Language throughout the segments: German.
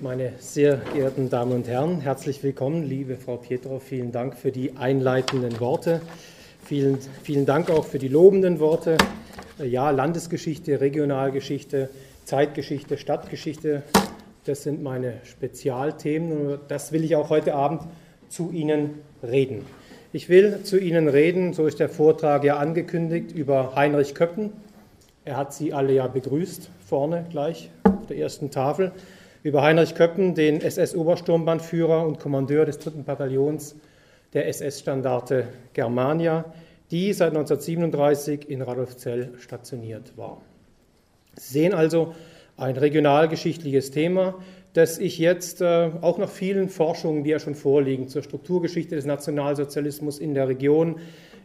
Meine sehr geehrten Damen und Herren, herzlich willkommen, liebe Frau Pietrow. Vielen Dank für die einleitenden Worte. Vielen, vielen Dank auch für die lobenden Worte. Ja, Landesgeschichte, Regionalgeschichte, Zeitgeschichte, Stadtgeschichte, das sind meine Spezialthemen das will ich auch heute Abend zu Ihnen reden. Ich will zu Ihnen reden, so ist der Vortrag ja angekündigt, über Heinrich Köppen. Er hat Sie alle ja begrüßt, vorne gleich auf der ersten Tafel über Heinrich Köppen, den SS-Obersturmbannführer und Kommandeur des 3. Bataillons der SS-Standarte Germania, die seit 1937 in Radolfzell stationiert war. Sie sehen also ein regionalgeschichtliches Thema, das ich jetzt äh, auch nach vielen Forschungen, die ja schon vorliegen, zur Strukturgeschichte des Nationalsozialismus in der Region,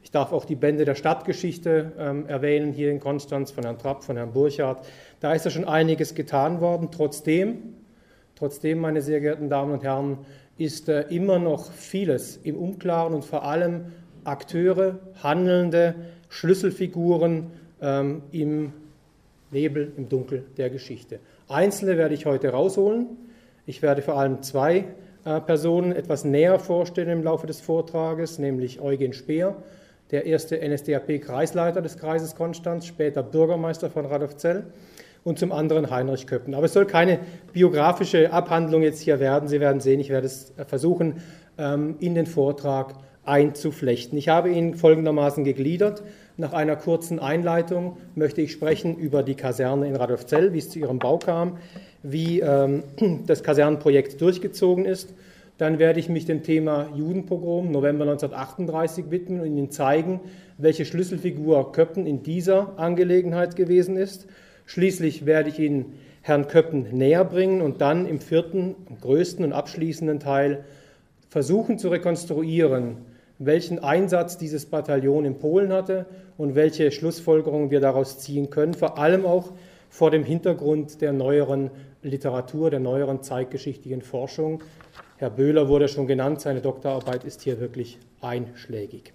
ich darf auch die Bände der Stadtgeschichte ähm, erwähnen, hier in Konstanz von Herrn Trapp, von Herrn Burchardt. Da ist ja schon einiges getan worden. Trotzdem Trotzdem, meine sehr geehrten Damen und Herren, ist äh, immer noch vieles im Unklaren und vor allem Akteure, Handelnde, Schlüsselfiguren ähm, im Nebel, im Dunkel der Geschichte. Einzelne werde ich heute rausholen. Ich werde vor allem zwei äh, Personen etwas näher vorstellen im Laufe des Vortrages, nämlich Eugen Speer, der erste NSDAP-Kreisleiter des Kreises Konstanz, später Bürgermeister von Radolfzell und zum anderen Heinrich Köppen. Aber es soll keine biografische Abhandlung jetzt hier werden. Sie werden sehen, ich werde es versuchen, ähm, in den Vortrag einzuflechten. Ich habe ihn folgendermaßen gegliedert. Nach einer kurzen Einleitung möchte ich sprechen über die Kaserne in Radolfzell, wie es zu ihrem Bau kam, wie ähm, das Kasernenprojekt durchgezogen ist. Dann werde ich mich dem Thema Judenpogrom November 1938 widmen und Ihnen zeigen, welche Schlüsselfigur Köppen in dieser Angelegenheit gewesen ist. Schließlich werde ich Ihnen Herrn Köppen näher bringen und dann im vierten, größten und abschließenden Teil versuchen zu rekonstruieren, welchen Einsatz dieses Bataillon in Polen hatte und welche Schlussfolgerungen wir daraus ziehen können, vor allem auch vor dem Hintergrund der neueren Literatur, der neueren zeitgeschichtlichen Forschung. Herr Böhler wurde schon genannt, seine Doktorarbeit ist hier wirklich einschlägig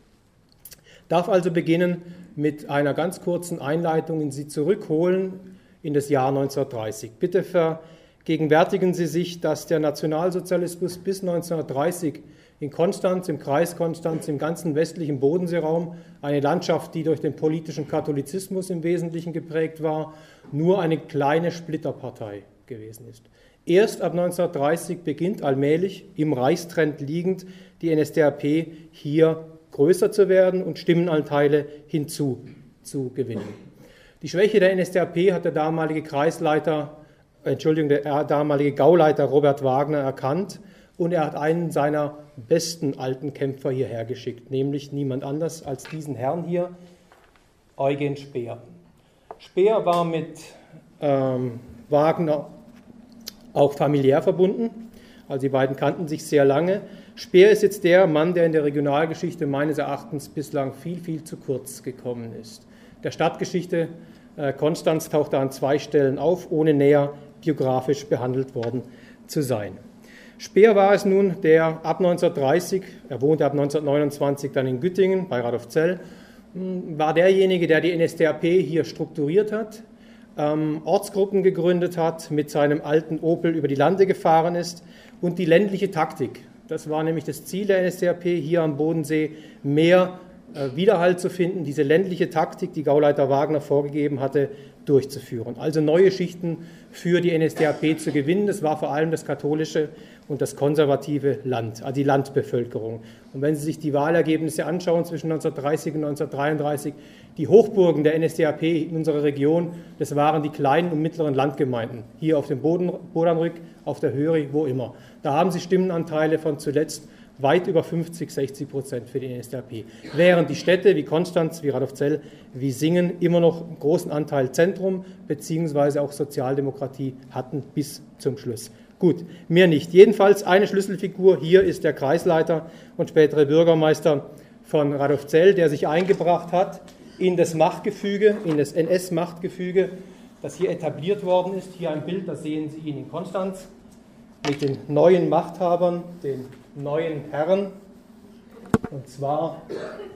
darf also beginnen mit einer ganz kurzen Einleitung in Sie zurückholen in das Jahr 1930. Bitte vergegenwärtigen Sie sich, dass der Nationalsozialismus bis 1930 in Konstanz, im Kreis Konstanz, im ganzen westlichen Bodenseeraum, eine Landschaft, die durch den politischen Katholizismus im Wesentlichen geprägt war, nur eine kleine Splitterpartei gewesen ist. Erst ab 1930 beginnt allmählich, im Reichstrend liegend, die NSDAP hier größer zu werden und Stimmenanteile hinzuzugewinnen. Die Schwäche der NSDAP hat der damalige Kreisleiter, Entschuldigung, der damalige Gauleiter Robert Wagner erkannt und er hat einen seiner besten alten Kämpfer hierher geschickt, nämlich niemand anders als diesen Herrn hier, Eugen Speer. Speer war mit ähm, Wagner auch familiär verbunden, also die beiden kannten sich sehr lange. Speer ist jetzt der Mann, der in der Regionalgeschichte meines Erachtens bislang viel, viel zu kurz gekommen ist. Der Stadtgeschichte äh, Konstanz taucht da an zwei Stellen auf, ohne näher biografisch behandelt worden zu sein. Speer war es nun, der ab 1930, er wohnte ab 1929 dann in Güttingen bei Radolfzell, hm, war derjenige, der die NSDAP hier strukturiert hat, ähm, Ortsgruppen gegründet hat, mit seinem alten Opel über die Lande gefahren ist und die ländliche Taktik das war nämlich das Ziel der NSDAP, hier am Bodensee mehr äh, Widerhalt zu finden, diese ländliche Taktik, die Gauleiter Wagner vorgegeben hatte, durchzuführen. Also neue Schichten für die NSDAP zu gewinnen. Das war vor allem das katholische und das konservative Land, also die Landbevölkerung. Und wenn Sie sich die Wahlergebnisse anschauen zwischen 1930 und 1933, die Hochburgen der NSDAP in unserer Region, das waren die kleinen und mittleren Landgemeinden, hier auf dem Boden, Bodanrück, auf der Höri, wo immer. Da haben sie Stimmenanteile von zuletzt weit über 50, 60 Prozent für die NSDAP. Während die Städte wie Konstanz, wie Radolfzell, wie Singen immer noch einen großen Anteil Zentrum beziehungsweise auch Sozialdemokratie hatten bis zum Schluss. Gut, mehr nicht. Jedenfalls eine Schlüsselfigur hier ist der Kreisleiter und spätere Bürgermeister von Radolfzell, der sich eingebracht hat in das Machtgefüge, in das NS-Machtgefüge, das hier etabliert worden ist. Hier ein Bild, da sehen Sie ihn in Konstanz mit den neuen Machthabern, den neuen Herren. Und zwar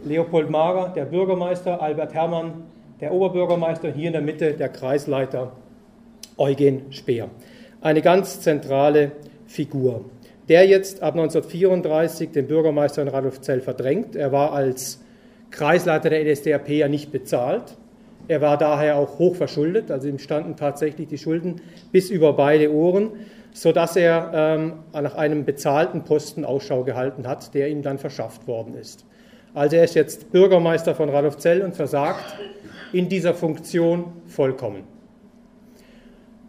Leopold Mager, der Bürgermeister, Albert Herrmann, der Oberbürgermeister, hier in der Mitte der Kreisleiter Eugen Speer. eine ganz zentrale Figur, der jetzt ab 1934 den Bürgermeister in Radolfzell verdrängt. Er war als Kreisleiter der NSDAP ja nicht bezahlt. Er war daher auch hoch verschuldet, also ihm standen tatsächlich die Schulden bis über beide Ohren, sodass er ähm, nach einem bezahlten Posten Ausschau gehalten hat, der ihm dann verschafft worden ist. Also er ist jetzt Bürgermeister von Radolfzell und versagt in dieser Funktion vollkommen.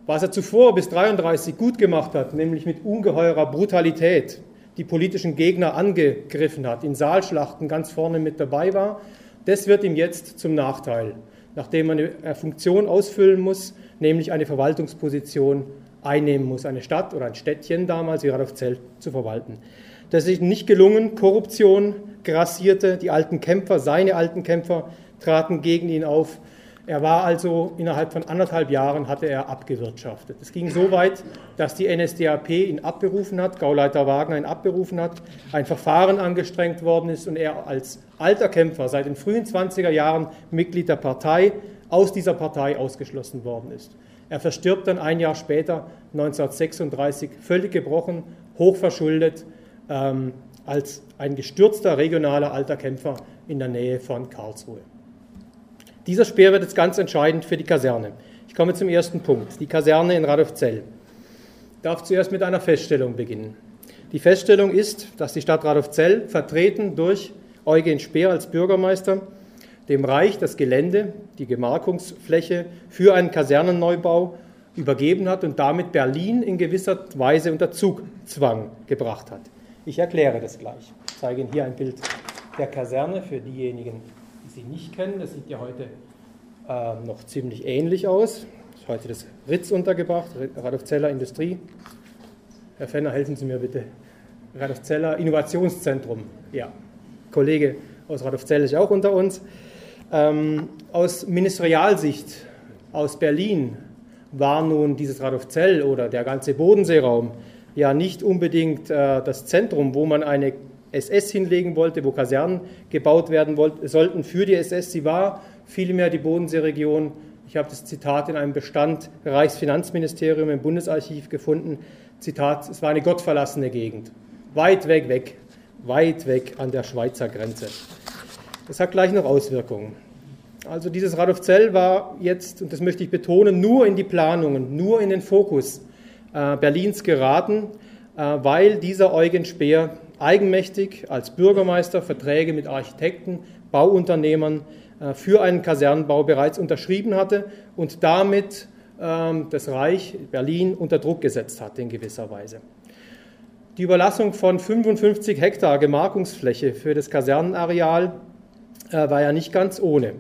Was er zuvor bis 1933 gut gemacht hat, nämlich mit ungeheurer Brutalität die politischen Gegner angegriffen hat, in Saalschlachten ganz vorne mit dabei war, das wird ihm jetzt zum Nachteil, nachdem er eine Funktion ausfüllen muss, nämlich eine Verwaltungsposition einnehmen muss, eine Stadt oder ein Städtchen damals, Radolfzell, zu verwalten. Das ist ihm nicht gelungen, Korruption grassierte, die alten Kämpfer, seine alten Kämpfer traten gegen ihn auf, er war also innerhalb von anderthalb Jahren hatte er abgewirtschaftet. Es ging so weit, dass die NSDAP ihn abberufen hat, Gauleiter Wagner ihn abberufen hat, ein Verfahren angestrengt worden ist und er als alter Kämpfer seit den frühen 20er Jahren Mitglied der Partei aus dieser Partei ausgeschlossen worden ist. Er verstirbt dann ein Jahr später, 1936, völlig gebrochen, hochverschuldet, ähm, als ein gestürzter regionaler alter Kämpfer in der Nähe von Karlsruhe. Dieser Speer wird jetzt ganz entscheidend für die Kaserne. Ich komme zum ersten Punkt, die Kaserne in Radolfzell. Ich darf zuerst mit einer Feststellung beginnen. Die Feststellung ist, dass die Stadt Radolfzell, vertreten durch Eugen Speer als Bürgermeister, dem Reich das Gelände, die Gemarkungsfläche für einen Kasernenneubau übergeben hat und damit Berlin in gewisser Weise unter Zugzwang gebracht hat. Ich erkläre das gleich. Ich zeige Ihnen hier ein Bild der Kaserne für diejenigen, Sie nicht kennen. Das sieht ja heute äh, noch ziemlich ähnlich aus. Ist heute das Ritz untergebracht, Radolfzeller Industrie. Herr Fenner, helfen Sie mir bitte. Radolfzeller Innovationszentrum. Ja, Kollege aus Radolfzell ist auch unter uns. Ähm, aus Ministerialsicht aus Berlin war nun dieses Radolfzell oder der ganze Bodenseeraum ja nicht unbedingt äh, das Zentrum, wo man eine SS hinlegen wollte, wo Kasernen gebaut werden wollten, sollten für die SS. Sie war vielmehr die Bodenseeregion, ich habe das Zitat in einem Bestand Reichsfinanzministerium im Bundesarchiv gefunden, Zitat, es war eine gottverlassene Gegend, weit weg, weg, weit weg an der Schweizer Grenze. Das hat gleich noch Auswirkungen. Also dieses Radolfzell war jetzt, und das möchte ich betonen, nur in die Planungen, nur in den Fokus äh, Berlins geraten, äh, weil dieser Eugen Speer eigenmächtig als Bürgermeister Verträge mit Architekten, Bauunternehmern äh, für einen Kasernenbau bereits unterschrieben hatte und damit ähm, das Reich Berlin unter Druck gesetzt hatte in gewisser Weise. Die Überlassung von 55 Hektar Gemarkungsfläche für das Kasernenareal äh, war ja nicht ganz ohne.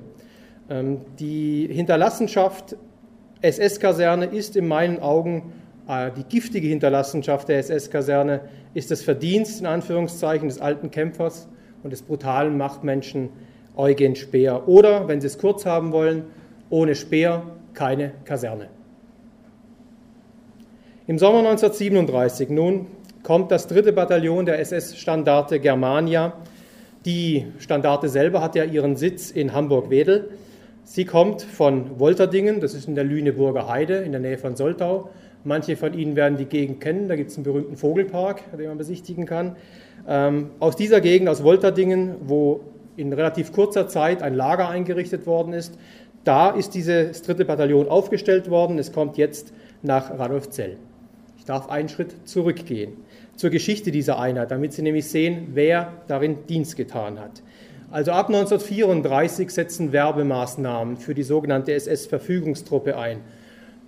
Ähm, die Hinterlassenschaft SS-Kaserne ist in meinen Augen äh, die giftige Hinterlassenschaft der SS-Kaserne ist das Verdienst in Anführungszeichen des alten Kämpfers und des brutalen Machtmenschen Eugen Speer. Oder, wenn Sie es kurz haben wollen, ohne Speer keine Kaserne. Im Sommer 1937 nun kommt das dritte Bataillon der SS-Standarte Germania. Die Standarte selber hat ja ihren Sitz in Hamburg-Wedel. Sie kommt von Wolterdingen, das ist in der Lüneburger Heide in der Nähe von Soltau, Manche von Ihnen werden die Gegend kennen, da gibt es einen berühmten Vogelpark, den man besichtigen kann. Ähm, aus dieser Gegend, aus Wolterdingen, wo in relativ kurzer Zeit ein Lager eingerichtet worden ist, da ist dieses dritte Bataillon aufgestellt worden. Es kommt jetzt nach Radolfzell. Ich darf einen Schritt zurückgehen zur Geschichte dieser Einheit, damit Sie nämlich sehen, wer darin Dienst getan hat. Also ab 1934 setzen Werbemaßnahmen für die sogenannte SS-Verfügungstruppe ein.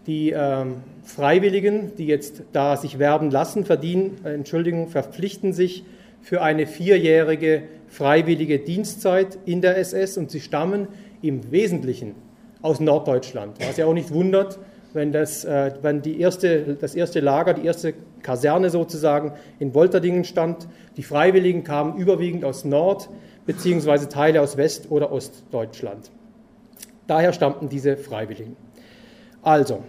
Die ähm, Freiwilligen, die jetzt da sich werben lassen, verdienen, äh, Entschuldigung, verpflichten sich für eine vierjährige freiwillige Dienstzeit in der SS und sie stammen im Wesentlichen aus Norddeutschland. Was ja auch nicht wundert, wenn, das, äh, wenn die erste, das erste Lager, die erste Kaserne sozusagen in Wolterdingen stand. Die Freiwilligen kamen überwiegend aus Nord- bzw. Teile aus West- oder Ostdeutschland. Daher stammten diese Freiwilligen. Also,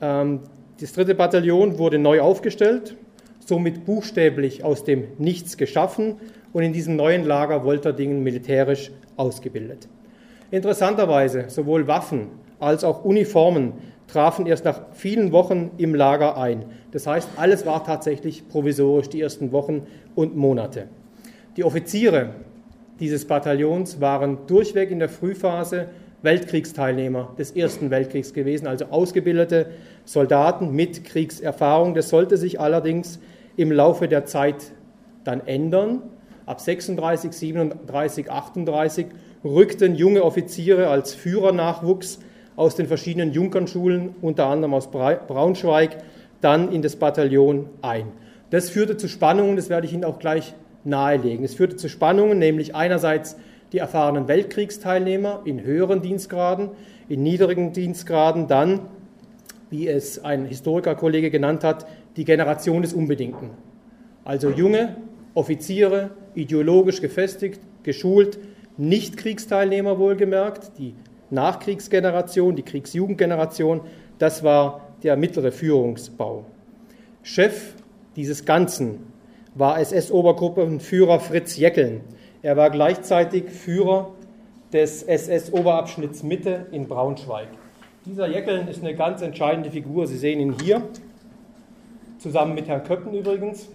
ähm, das dritte Bataillon wurde neu aufgestellt, somit buchstäblich aus dem Nichts geschaffen und in diesem neuen Lager Wolterdingen militärisch ausgebildet. Interessanterweise sowohl Waffen als auch Uniformen trafen erst nach vielen Wochen im Lager ein. Das heißt, alles war tatsächlich provisorisch die ersten Wochen und Monate. Die Offiziere dieses Bataillons waren durchweg in der Frühphase Weltkriegsteilnehmer des Ersten Weltkriegs gewesen, also ausgebildete Soldaten mit Kriegserfahrung. Das sollte sich allerdings im Laufe der Zeit dann ändern. Ab 36, 37, 38 rückten junge Offiziere als Führernachwuchs aus den verschiedenen Junkernschulen, unter anderem aus Braunschweig, dann in das Bataillon ein. Das führte zu Spannungen, das werde ich Ihnen auch gleich nahelegen. Es führte zu Spannungen, nämlich einerseits die erfahrenen Weltkriegsteilnehmer in höheren Dienstgraden, in niedrigen Dienstgraden dann, wie es ein Historikerkollege genannt hat, die Generation des Unbedingten. Also junge Offiziere, ideologisch gefestigt, geschult, nicht Kriegsteilnehmer wohlgemerkt, die Nachkriegsgeneration, die Kriegsjugendgeneration, das war der mittlere Führungsbau. Chef dieses Ganzen war SS-Obergruppenführer Fritz Jeckeln. Er war gleichzeitig Führer des SS-Oberabschnitts Mitte in Braunschweig. Dieser Jeckeln ist eine ganz entscheidende Figur. Sie sehen ihn hier, zusammen mit Herrn Köppen übrigens.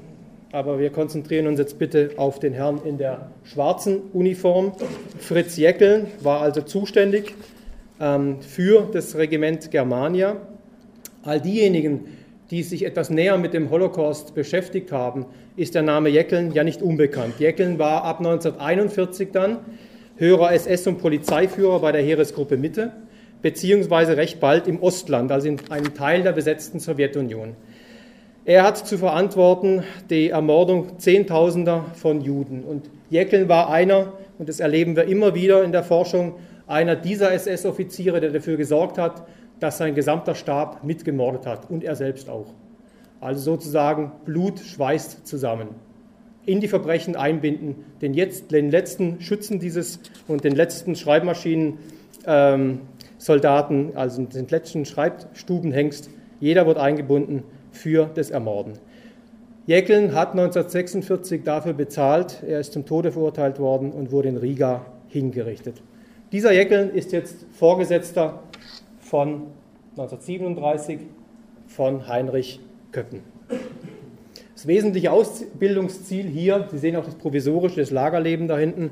Aber wir konzentrieren uns jetzt bitte auf den Herrn in der schwarzen Uniform. Fritz Jeckeln war also zuständig ähm, für das Regiment Germania. All diejenigen, die sich etwas näher mit dem Holocaust beschäftigt haben, ist der Name Jeckeln ja nicht unbekannt. Jeckeln war ab 1941 dann höherer SS- und Polizeiführer bei der Heeresgruppe Mitte, beziehungsweise recht bald im Ostland, also in einem Teil der besetzten Sowjetunion. Er hat zu verantworten die Ermordung Zehntausender von Juden. Und Jeckeln war einer, und das erleben wir immer wieder in der Forschung, einer dieser SS-Offiziere, der dafür gesorgt hat, dass sein gesamter Stab mitgemordet hat und er selbst auch. Also sozusagen Blut schweißt zusammen. In die Verbrechen einbinden, den, jetzt, den letzten Schützen dieses und den letzten Schreibmaschinen-Soldaten, ähm, also den letzten Schreibstubenhengst, jeder wird eingebunden für das Ermorden. Jäckeln hat 1946 dafür bezahlt, er ist zum Tode verurteilt worden und wurde in Riga hingerichtet. Dieser Jäckeln ist jetzt Vorgesetzter von 1937 von Heinrich Köppen. Das wesentliche Ausbildungsziel hier, Sie sehen auch das provisorische, das Lagerleben da hinten,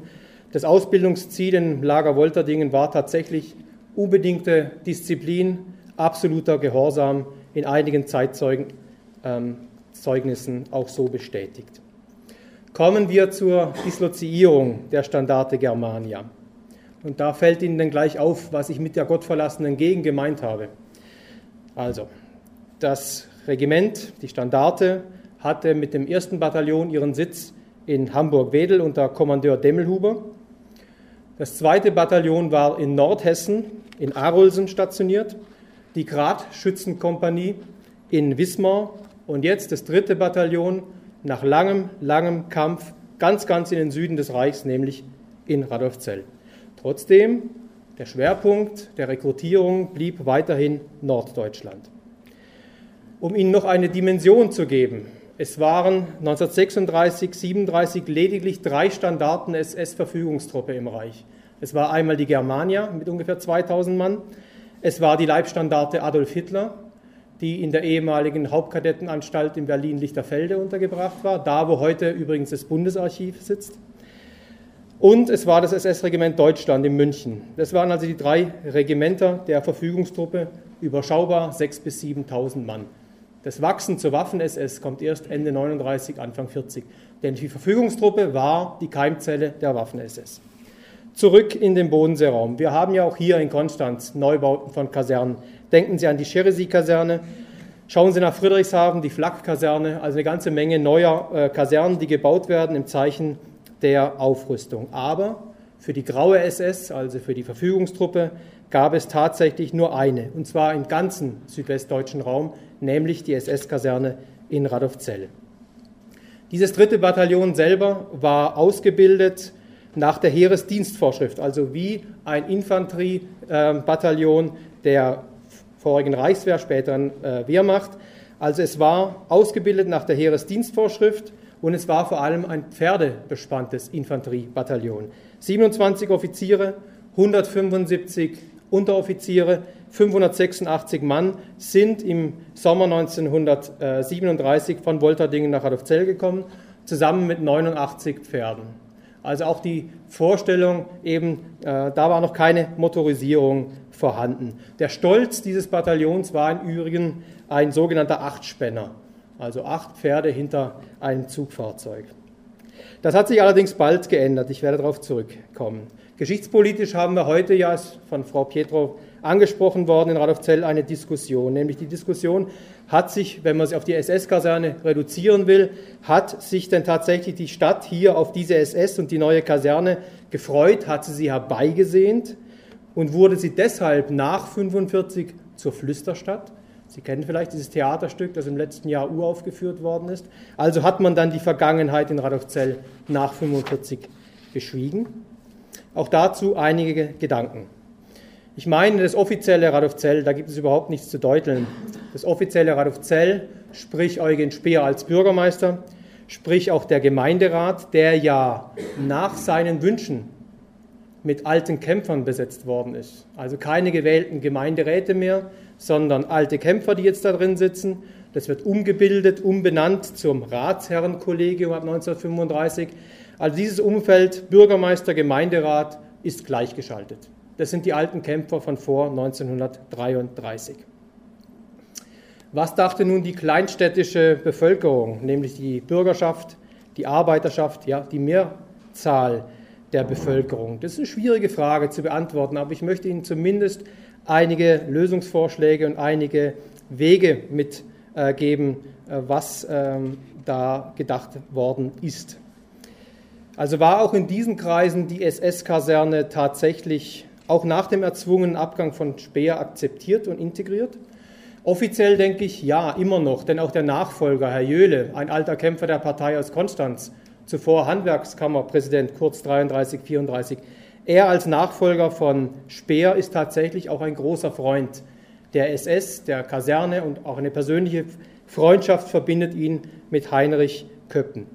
das Ausbildungsziel im Lager Wolterdingen war tatsächlich unbedingte Disziplin, absoluter Gehorsam in einigen Zeitzeugnissen ähm, auch so bestätigt. Kommen wir zur Disloziierung der Standarte Germania. Und da fällt Ihnen dann gleich auf, was ich mit der gottverlassenen Gegend gemeint habe. Also, das Regiment, die Standarte, hatte mit dem ersten Bataillon ihren Sitz in Hamburg-Wedel unter Kommandeur Demmelhuber. Das zweite Bataillon war in Nordhessen, in Arolsen stationiert die Gradschützenkompanie in Wismar und jetzt das dritte Bataillon nach langem, langem Kampf ganz, ganz in den Süden des Reichs, nämlich in Radolfzell. Trotzdem, der Schwerpunkt der Rekrutierung blieb weiterhin Norddeutschland. Um Ihnen noch eine Dimension zu geben, es waren 1936, 37 lediglich drei Standarten SS-Verfügungstruppe im Reich. Es war einmal die Germania mit ungefähr 2000 Mann, es war die Leibstandarte Adolf Hitler, die in der ehemaligen Hauptkadettenanstalt in Berlin-Lichterfelde untergebracht war, da wo heute übrigens das Bundesarchiv sitzt. Und es war das SS-Regiment Deutschland in München. Das waren also die drei Regimenter der Verfügungstruppe, überschaubar 6.000 bis 7.000 Mann. Das Wachsen zur Waffen-SS kommt erst Ende 39, Anfang 40. Denn die Verfügungstruppe war die Keimzelle der Waffen-SS zurück in den Bodenseeraum. Wir haben ja auch hier in Konstanz Neubauten von Kasernen. Denken Sie an die Cheresy-Kaserne. Schauen Sie nach Friedrichshafen, die Flak-Kaserne, also eine ganze Menge neuer äh, Kasernen, die gebaut werden im Zeichen der Aufrüstung. Aber für die graue SS, also für die Verfügungstruppe, gab es tatsächlich nur eine, und zwar im ganzen südwestdeutschen Raum, nämlich die SS-Kaserne in Radolfzell. Dieses dritte Bataillon selber war ausgebildet nach der Heeresdienstvorschrift, also wie ein Infanteriebataillon der vorigen Reichswehr, späteren äh, Wehrmacht. Also es war ausgebildet nach der Heeresdienstvorschrift und es war vor allem ein pferdebespanntes Infanteriebataillon. 27 Offiziere, 175 Unteroffiziere, 586 Mann sind im Sommer 1937 von Wolterdingen nach Radolfzell gekommen, zusammen mit 89 Pferden. Also auch die Vorstellung, eben, äh, da war noch keine Motorisierung vorhanden. Der Stolz dieses Bataillons war im Übrigen ein sogenannter Achtspänner, also acht Pferde hinter einem Zugfahrzeug. Das hat sich allerdings bald geändert. Ich werde darauf zurückkommen. Geschichtspolitisch haben wir heute ja, von Frau Pietro angesprochen worden in Radolfzell, eine Diskussion. Nämlich die Diskussion, hat sich, wenn man sie auf die SS-Kaserne reduzieren will, hat sich denn tatsächlich die Stadt hier auf diese SS und die neue Kaserne gefreut, hat sie sie herbeigesehnt und wurde sie deshalb nach 1945 zur Flüsterstadt? Sie kennen vielleicht dieses Theaterstück, das im letzten Jahr uraufgeführt worden ist. Also hat man dann die Vergangenheit in Radolfzell nach 1945 beschwiegen. Auch dazu einige Gedanken. Ich meine, das offizielle Radolfzell, da gibt es überhaupt nichts zu deuteln. Das offizielle Radolfzell, sprich Eugen Speer als Bürgermeister, sprich auch der Gemeinderat, der ja nach seinen Wünschen mit alten Kämpfern besetzt worden ist. Also keine gewählten Gemeinderäte mehr, sondern alte Kämpfer, die jetzt da drin sitzen. Das wird umgebildet, umbenannt zum Ratsherrenkollegium ab 1935. Also dieses Umfeld Bürgermeister, Gemeinderat ist gleichgeschaltet. Das sind die alten Kämpfer von vor 1933. Was dachte nun die kleinstädtische Bevölkerung, nämlich die Bürgerschaft, die Arbeiterschaft, ja, die Mehrzahl der Bevölkerung? Das ist eine schwierige Frage zu beantworten, aber ich möchte Ihnen zumindest einige Lösungsvorschläge und einige Wege mitgeben, äh, was ähm, da gedacht worden ist. Also war auch in diesen Kreisen die SS-Kaserne tatsächlich auch nach dem erzwungenen Abgang von Speer akzeptiert und integriert? Offiziell denke ich ja, immer noch, denn auch der Nachfolger, Herr Jöhle, ein alter Kämpfer der Partei aus Konstanz, zuvor Handwerkskammerpräsident, kurz 33, 34, er als Nachfolger von Speer ist tatsächlich auch ein großer Freund der SS, der Kaserne und auch eine persönliche Freundschaft verbindet ihn mit Heinrich Köppen.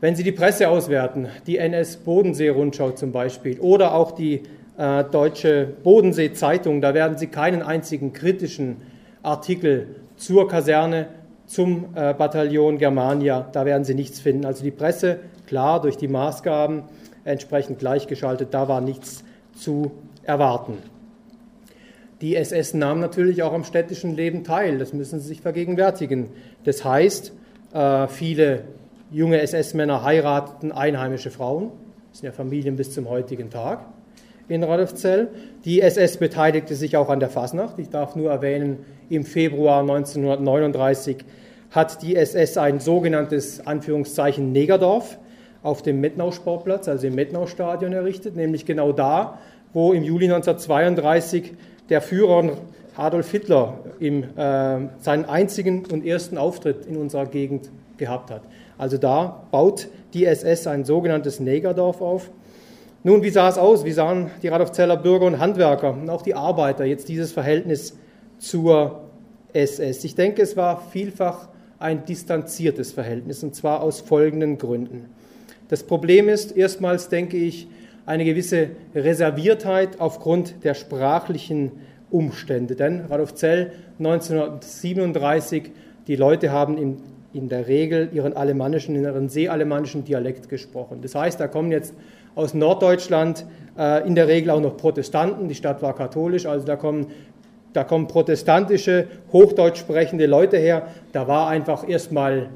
Wenn Sie die Presse auswerten, die NS-Bodensee-Rundschau zum Beispiel oder auch die äh, Deutsche Bodensee-Zeitung, da werden Sie keinen einzigen kritischen Artikel zur Kaserne, zum äh, Bataillon Germania, da werden Sie nichts finden. Also die Presse, klar, durch die Maßgaben, entsprechend gleichgeschaltet. Da war nichts zu erwarten. Die SS nahm natürlich auch am städtischen Leben teil, das müssen Sie sich vergegenwärtigen. Das heißt, äh, viele junge SS-Männer heirateten einheimische Frauen, das sind ja Familien bis zum heutigen Tag in Radolfzell. Die SS beteiligte sich auch an der Fasnacht. Ich darf nur erwähnen, im Februar 1939 hat die SS ein sogenanntes Anführungszeichen Negerdorf auf dem Mettnau-Sportplatz, also im Mettnau-Stadion errichtet, nämlich genau da, wo im Juli 1932 der Führer Adolf Hitler im, äh, seinen einzigen und ersten Auftritt in unserer Gegend gehabt hat. Also da baut die SS ein sogenanntes Negerdorf auf. Nun, wie sah es aus? Wie sahen die Radolfzeller Bürger und Handwerker und auch die Arbeiter jetzt dieses Verhältnis zur SS? Ich denke, es war vielfach ein distanziertes Verhältnis und zwar aus folgenden Gründen. Das Problem ist erstmals, denke ich, eine gewisse Reserviertheit aufgrund der sprachlichen Umstände. Denn Radolf Zell 1937, die Leute haben in, in der Regel ihren alemannischen, ihren seealemannischen Dialekt gesprochen. Das heißt, da kommen jetzt aus Norddeutschland äh, in der Regel auch noch Protestanten, die Stadt war katholisch, also da kommen, da kommen protestantische, hochdeutsch sprechende Leute her. Da war einfach erstmal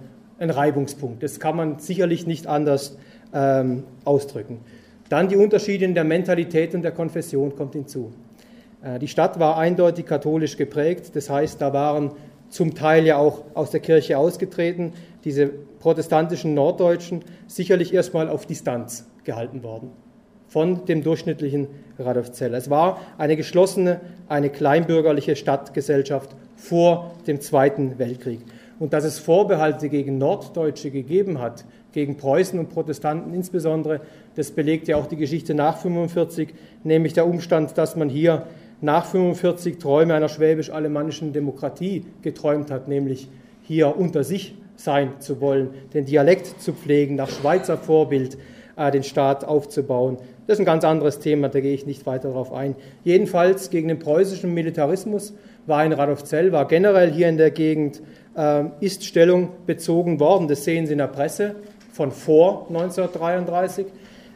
ein Reibungspunkt. Das kann man sicherlich nicht anders ähm, ausdrücken. Dann die Unterschiede in der Mentalität und der Konfession kommt hinzu. Äh, die Stadt war eindeutig katholisch geprägt, das heißt, da waren zum Teil ja auch aus der Kirche ausgetreten, diese protestantischen Norddeutschen sicherlich erstmal auf Distanz gehalten worden von dem durchschnittlichen Radolfzeller. Es war eine geschlossene, eine kleinbürgerliche Stadtgesellschaft vor dem Zweiten Weltkrieg. Und dass es Vorbehalte gegen Norddeutsche gegeben hat, gegen Preußen und Protestanten insbesondere, das belegt ja auch die Geschichte nach 45, nämlich der Umstand, dass man hier nach 45 Träume einer schwäbisch-alemannischen Demokratie geträumt hat, nämlich hier unter sich sein zu wollen, den Dialekt zu pflegen, nach Schweizer Vorbild äh, den Staat aufzubauen. Das ist ein ganz anderes Thema, da gehe ich nicht weiter darauf ein. Jedenfalls gegen den preußischen Militarismus war in Radolfzell, war generell hier in der Gegend, ist Stellung bezogen worden. Das sehen Sie in der Presse von vor 1933.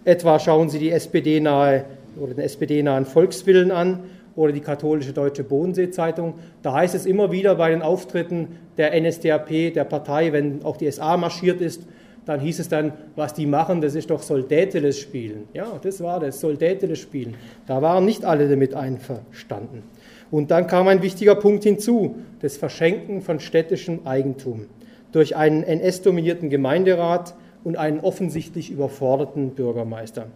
Etwa schauen Sie die SPD-nahe oder den SPD-nahen Volkswillen an oder die katholische Deutsche Bodensee-Zeitung. Da heißt es immer wieder bei den Auftritten der NSDAP, der Partei, wenn auch die SA marschiert ist, dann hieß es dann, was die machen, das ist doch Soldateles spielen. Ja, das war das, Soldateles spielen. Da waren nicht alle damit einverstanden. Und dann kam ein wichtiger Punkt hinzu, das Verschenken von städtischem Eigentum durch einen NS-dominierten Gemeinderat und einen offensichtlich überforderten Bürgermeister.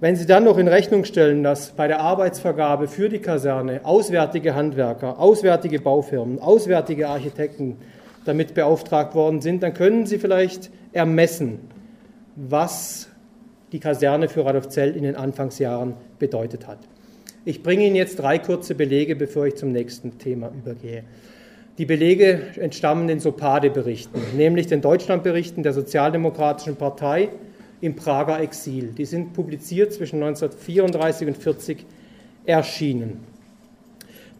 Wenn Sie dann noch in Rechnung stellen, dass bei der Arbeitsvergabe für die Kaserne auswärtige Handwerker, auswärtige Baufirmen, auswärtige Architekten damit beauftragt worden sind, dann können Sie vielleicht ermessen, was die Kaserne für Radolfzell in den Anfangsjahren bedeutet hat. Ich bringe Ihnen jetzt drei kurze Belege, bevor ich zum nächsten Thema übergehe. Die Belege entstammen den Sopade-Berichten, nämlich den Deutschlandberichten der Sozialdemokratischen Partei im Prager Exil. Die sind publiziert zwischen 1934 und 1940 erschienen.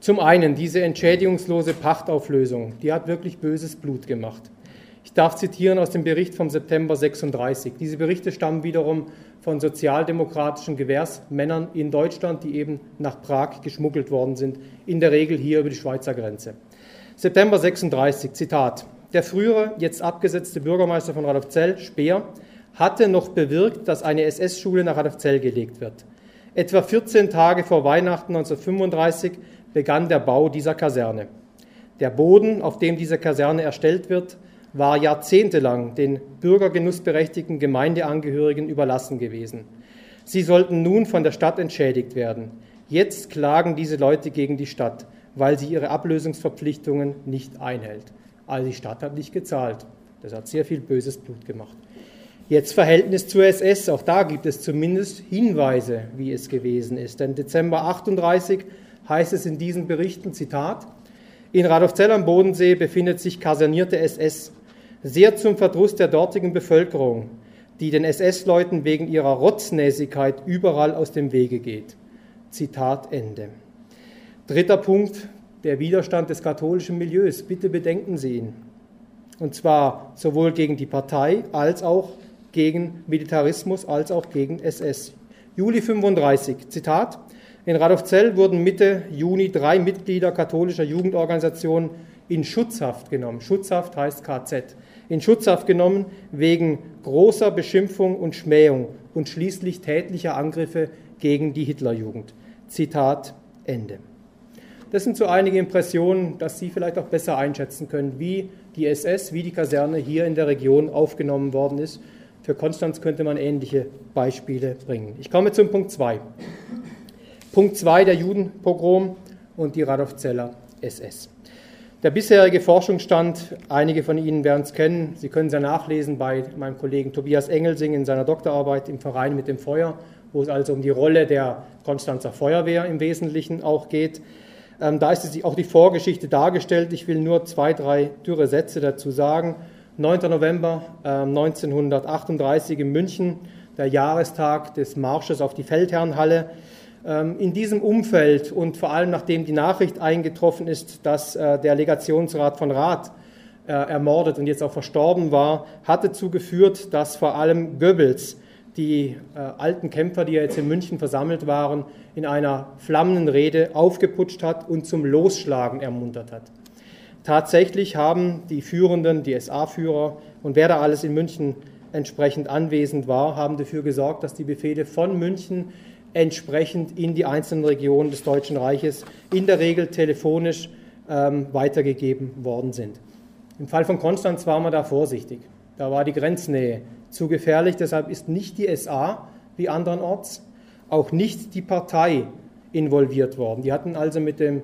Zum einen diese entschädigungslose Pachtauflösung, die hat wirklich böses Blut gemacht. Ich darf zitieren aus dem Bericht vom September 36. Diese Berichte stammen wiederum von sozialdemokratischen Gewährsmännern in Deutschland, die eben nach Prag geschmuggelt worden sind, in der Regel hier über die Schweizer Grenze. September 36, Zitat. Der frühere, jetzt abgesetzte Bürgermeister von Radolfzell, Speer, hatte noch bewirkt, dass eine SS-Schule nach Radolfzell gelegt wird. Etwa 14 Tage vor Weihnachten 1935 begann der Bau dieser Kaserne. Der Boden, auf dem diese Kaserne erstellt wird, war jahrzehntelang den bürgergenussberechtigten Gemeindeangehörigen überlassen gewesen. Sie sollten nun von der Stadt entschädigt werden. Jetzt klagen diese Leute gegen die Stadt, weil sie ihre Ablösungsverpflichtungen nicht einhält. Also die Stadt hat nicht gezahlt. Das hat sehr viel böses Blut gemacht. Jetzt Verhältnis zur SS. Auch da gibt es zumindest Hinweise, wie es gewesen ist. Denn Dezember 38 heißt es in diesen Berichten, Zitat, in Radolfzell am Bodensee befindet sich kasernierte SS, sehr zum Verdruss der dortigen Bevölkerung, die den SS-Leuten wegen ihrer Rotznäsigkeit überall aus dem Wege geht. Zitat Ende. Dritter Punkt, der Widerstand des katholischen Milieus. Bitte bedenken Sie ihn. Und zwar sowohl gegen die Partei als auch gegen Militarismus als auch gegen SS. Juli 35, Zitat, in Radolfzell wurden Mitte Juni drei Mitglieder katholischer Jugendorganisationen in Schutzhaft genommen. Schutzhaft heißt KZ. In Schutzhaft genommen wegen großer Beschimpfung und Schmähung und schließlich tätlicher Angriffe gegen die Hitlerjugend. Zitat Ende. Das sind so einige Impressionen, dass Sie vielleicht auch besser einschätzen können, wie die SS, wie die Kaserne hier in der Region aufgenommen worden ist. Für Konstanz könnte man ähnliche Beispiele bringen. Ich komme zum Punkt 2. Punkt 2 der Judenpogrom und die Radolfzeller SS. Der bisherige Forschungsstand, einige von Ihnen werden es kennen, Sie können es ja nachlesen bei meinem Kollegen Tobias Engelsing in seiner Doktorarbeit im Verein mit dem Feuer, wo es also um die Rolle der Konstanzer Feuerwehr im Wesentlichen auch geht. Ähm, da ist auch die Vorgeschichte dargestellt. Ich will nur zwei, drei dürre Sätze dazu sagen. 9. November äh, 1938 in München, der Jahrestag des Marsches auf die Feldherrnhalle. Ähm, in diesem Umfeld und vor allem nachdem die Nachricht eingetroffen ist, dass äh, der Legationsrat von Rath äh, ermordet und jetzt auch verstorben war, hat dazu geführt, dass vor allem Goebbels die äh, alten Kämpfer, die jetzt in München versammelt waren, in einer flammenden Rede aufgeputscht hat und zum Losschlagen ermuntert hat. Tatsächlich haben die Führenden, die SA-Führer und wer da alles in München entsprechend anwesend war, haben dafür gesorgt, dass die Befehle von München entsprechend in die einzelnen Regionen des Deutschen Reiches in der Regel telefonisch ähm, weitergegeben worden sind. Im Fall von Konstanz war man da vorsichtig. Da war die Grenznähe zu gefährlich. Deshalb ist nicht die SA wie andernorts, auch nicht die Partei involviert worden. Die hatten also mit den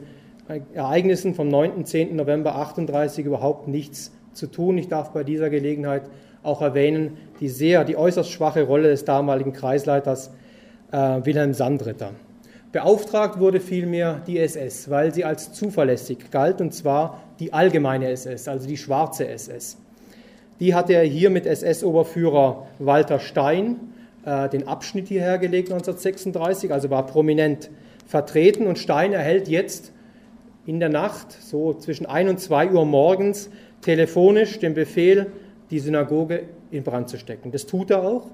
Ereignissen vom 9. und 10. November 38 überhaupt nichts zu tun. Ich darf bei dieser Gelegenheit auch erwähnen, die sehr, die äußerst schwache Rolle des damaligen Kreisleiters äh, Wilhelm Sandritter. Beauftragt wurde vielmehr die SS, weil sie als zuverlässig galt, und zwar die allgemeine SS, also die schwarze SS. Die hatte er hier mit SS-Oberführer Walter Stein äh, den Abschnitt hierher gelegt 1936, also war prominent vertreten. Und Stein erhält jetzt in der Nacht, so zwischen 1 und 2 Uhr morgens, telefonisch den Befehl, die Synagoge in Brand zu stecken. Das tut er auch.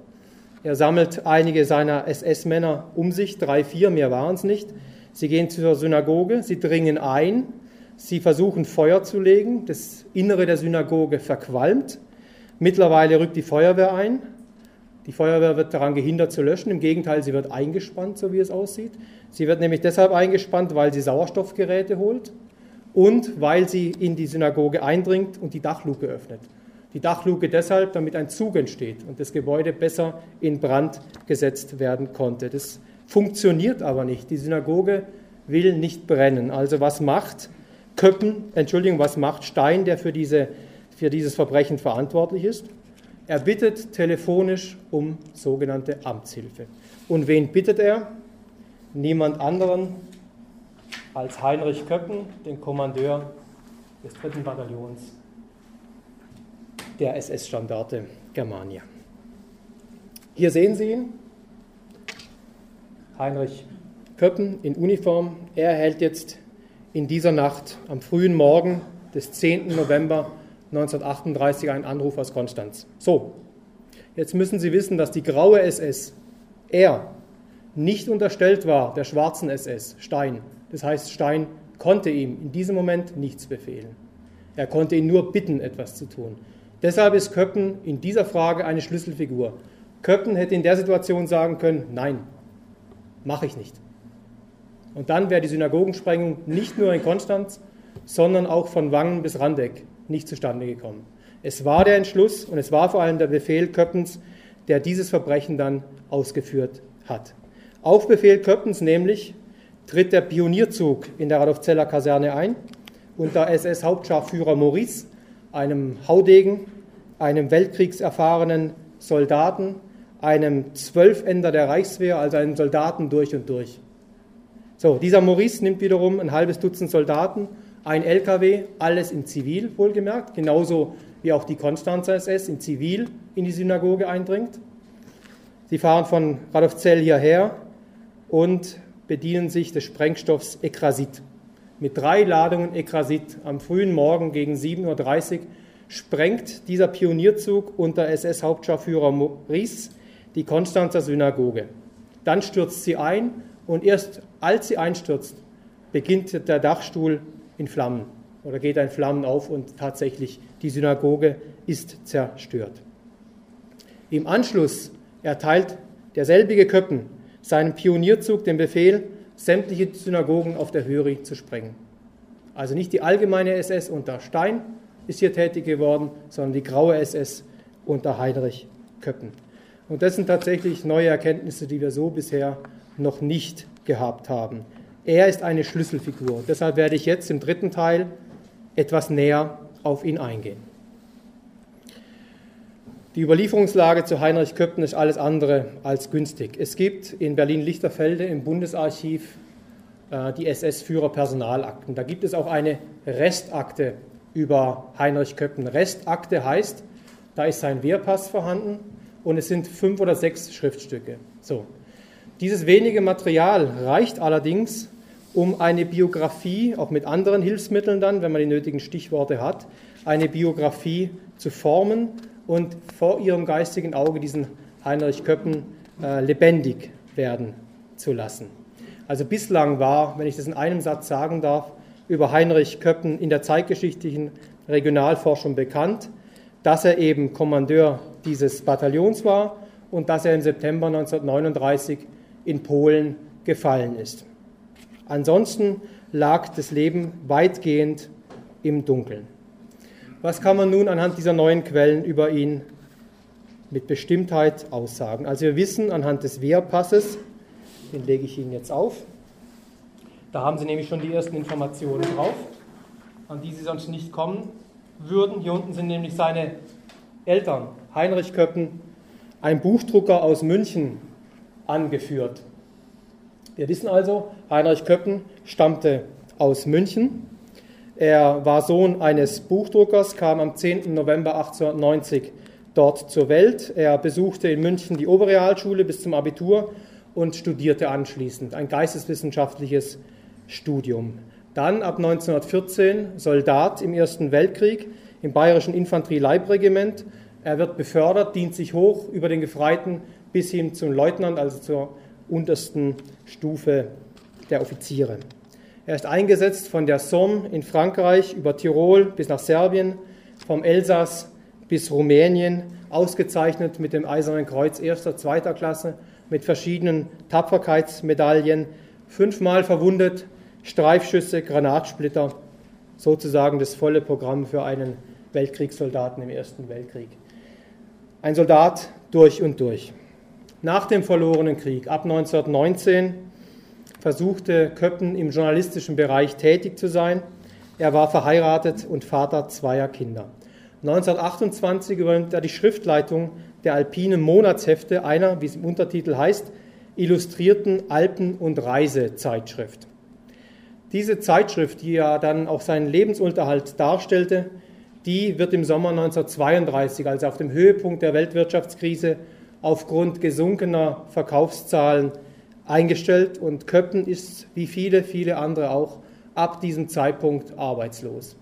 Er sammelt einige seiner SS-Männer um sich, drei, vier, mehr waren es nicht. Sie gehen zur Synagoge, sie dringen ein, sie versuchen Feuer zu legen, das Innere der Synagoge verqualmt. Mittlerweile rückt die Feuerwehr ein. Die Feuerwehr wird daran gehindert zu löschen. Im Gegenteil, sie wird eingespannt, so wie es aussieht. Sie wird nämlich deshalb eingespannt, weil sie Sauerstoffgeräte holt und weil sie in die Synagoge eindringt und die Dachluke öffnet. Die Dachluke deshalb, damit ein Zug entsteht und das Gebäude besser in Brand gesetzt werden konnte. Das funktioniert aber nicht. Die Synagoge will nicht brennen. Also was macht Köppen, Entschuldigung, was macht Stein, der für, diese, für dieses Verbrechen verantwortlich ist? Er bittet telefonisch um sogenannte Amtshilfe. Und wen bittet er? Niemand anderen als Heinrich Köppen, den Kommandeur des dritten Bataillons der SS-Standarte Germania. Hier sehen Sie ihn, Heinrich Köppen in Uniform. Er erhält jetzt in dieser Nacht am frühen Morgen des 10. November 1938 einen Anruf aus Konstanz. So, jetzt müssen Sie wissen, dass die graue SS, er, nicht unterstellt war der schwarzen SS, Stein. Das heißt, Stein konnte ihm in diesem Moment nichts befehlen. Er konnte ihn nur bitten, etwas zu tun. Deshalb ist Köppen in dieser Frage eine Schlüsselfigur. Köppen hätte in der Situation sagen können, nein, mache ich nicht. Und dann wäre die Synagogensprengung nicht nur in Konstanz, sondern auch von Wangen bis Randeck nicht zustande gekommen. Es war der Entschluss und es war vor allem der Befehl Köppens, der dieses Verbrechen dann ausgeführt hat. Auf Befehl Köppens nämlich tritt der Pionierzug in der Radolfzeller Kaserne ein unter SS-Hauptscharführer Maurice einem Haudegen, einem weltkriegserfahrenen Soldaten, einem Zwölfender der Reichswehr, also einem Soldaten durch und durch. So, dieser Maurice nimmt wiederum ein halbes Dutzend Soldaten, ein LKW, alles in Zivil, wohlgemerkt, genauso wie auch die Konstanzer SS in Zivil in die Synagoge eindringt. Sie fahren von Radolfzell hierher und bedienen sich des Sprengstoffs Ekrasit mit drei Ladungen Ekrasit am frühen Morgen gegen 7.30 Uhr sprengt dieser Pionierzug unter SS-Hauptscharführer Maurice die Konstanzer Synagoge. Dann stürzt sie ein und erst als sie einstürzt, beginnt der Dachstuhl in Flammen oder geht ein Flammen auf und tatsächlich die Synagoge ist zerstört. Im Anschluss erteilt derselbige Köppen seinem Pionierzug den Befehl, sämtliche Synagogen auf der Höri zu sprengen. Also nicht die allgemeine SS unter Stein ist hier tätig geworden, sondern die graue SS unter Heinrich Köppen. Und das sind tatsächlich neue Erkenntnisse, die wir so bisher noch nicht gehabt haben. Er ist eine Schlüsselfigur. Deshalb werde ich jetzt im dritten Teil etwas näher auf ihn eingehen. Die Überlieferungslage zu Heinrich Köppen ist alles andere als günstig. Es gibt in Berlin-Lichterfelde im Bundesarchiv äh, die SS-Führer-Personalakten. Da gibt es auch eine Restakte über Heinrich Köppen. Restakte heißt, da ist sein Wehrpass vorhanden und es sind fünf oder sechs Schriftstücke. So. Dieses wenige Material reicht allerdings, um eine Biografie, auch mit anderen Hilfsmitteln dann, wenn man die nötigen Stichworte hat, eine Biografie zu formen und vor ihrem geistigen Auge diesen Heinrich Köppen äh, lebendig werden zu lassen. Also bislang war, wenn ich das in einem Satz sagen darf, über Heinrich Köppen in der zeitgeschichtlichen Regionalforschung bekannt, dass er eben Kommandeur dieses Bataillons war und dass er im September 1939 in Polen gefallen ist. Ansonsten lag das Leben weitgehend im Dunkeln. Was kann man nun anhand dieser neuen Quellen über ihn mit Bestimmtheit aussagen? Also wir wissen anhand des Wehrpasses, den lege ich Ihnen jetzt auf, da haben Sie nämlich schon die ersten Informationen drauf, an die Sie sonst nicht kommen würden. Hier unten sind nämlich seine Eltern, Heinrich Köppen, ein Buchdrucker aus München, angeführt. Wir wissen also, Heinrich Köppen stammte aus München er war Sohn eines Buchdruckers, kam am 10. November 1890 dort zur Welt. Er besuchte in München die Oberrealschule bis zum Abitur und studierte anschließend ein geisteswissenschaftliches Studium. Dann ab 1914 Soldat im Ersten Weltkrieg im Bayerischen Infanterieleibregiment. Er wird befördert, dient sich hoch über den Gefreiten bis hin zum Leutnant, also zur untersten Stufe der Offiziere. Er ist eingesetzt von der Somme in Frankreich über Tirol bis nach Serbien, vom Elsass bis Rumänien, ausgezeichnet mit dem Eisernen Kreuz erster, zweiter Klasse, mit verschiedenen Tapferkeitsmedaillen, fünfmal verwundet, Streifschüsse, Granatsplitter, sozusagen das volle Programm für einen Weltkriegssoldaten im Ersten Weltkrieg. Ein Soldat durch und durch. Nach dem verlorenen Krieg, ab 1919, versuchte Köppen im journalistischen Bereich tätig zu sein. Er war verheiratet und Vater zweier Kinder. 1928 übernimmt er die Schriftleitung der alpinen Monatshefte einer, wie es im Untertitel heißt, illustrierten Alpen- und Reisezeitschrift. Diese Zeitschrift, die ja dann auch seinen Lebensunterhalt darstellte, die wird im Sommer 1932, also auf dem Höhepunkt der Weltwirtschaftskrise, aufgrund gesunkener Verkaufszahlen eingestellt und Köppen ist, wie viele, viele andere auch, ab diesem Zeitpunkt arbeitslos.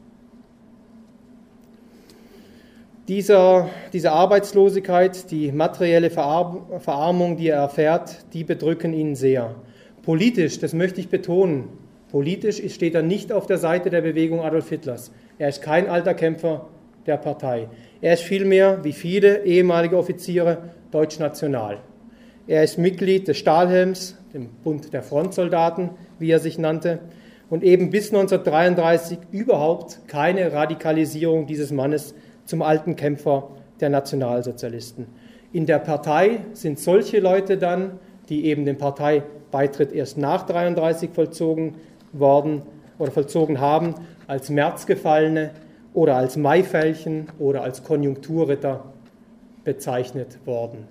Dieser, diese Arbeitslosigkeit, die materielle Verarmung, die er erfährt, die bedrücken ihn sehr. Politisch, das möchte ich betonen, politisch steht er nicht auf der Seite der Bewegung Adolf Hitlers. Er ist kein alter Kämpfer der Partei. Er ist vielmehr, wie viele ehemalige Offiziere, deutschnational. Er ist Mitglied des Stahlhelms, dem Bund der Frontsoldaten, wie er sich nannte, und eben bis 1933 überhaupt keine Radikalisierung dieses Mannes zum alten Kämpfer der Nationalsozialisten. In der Partei sind solche Leute dann, die eben den Parteibeitritt erst nach 1933 vollzogen worden oder vollzogen haben, als Märzgefallene oder als Maifällchen oder als Konjunkturritter bezeichnet worden.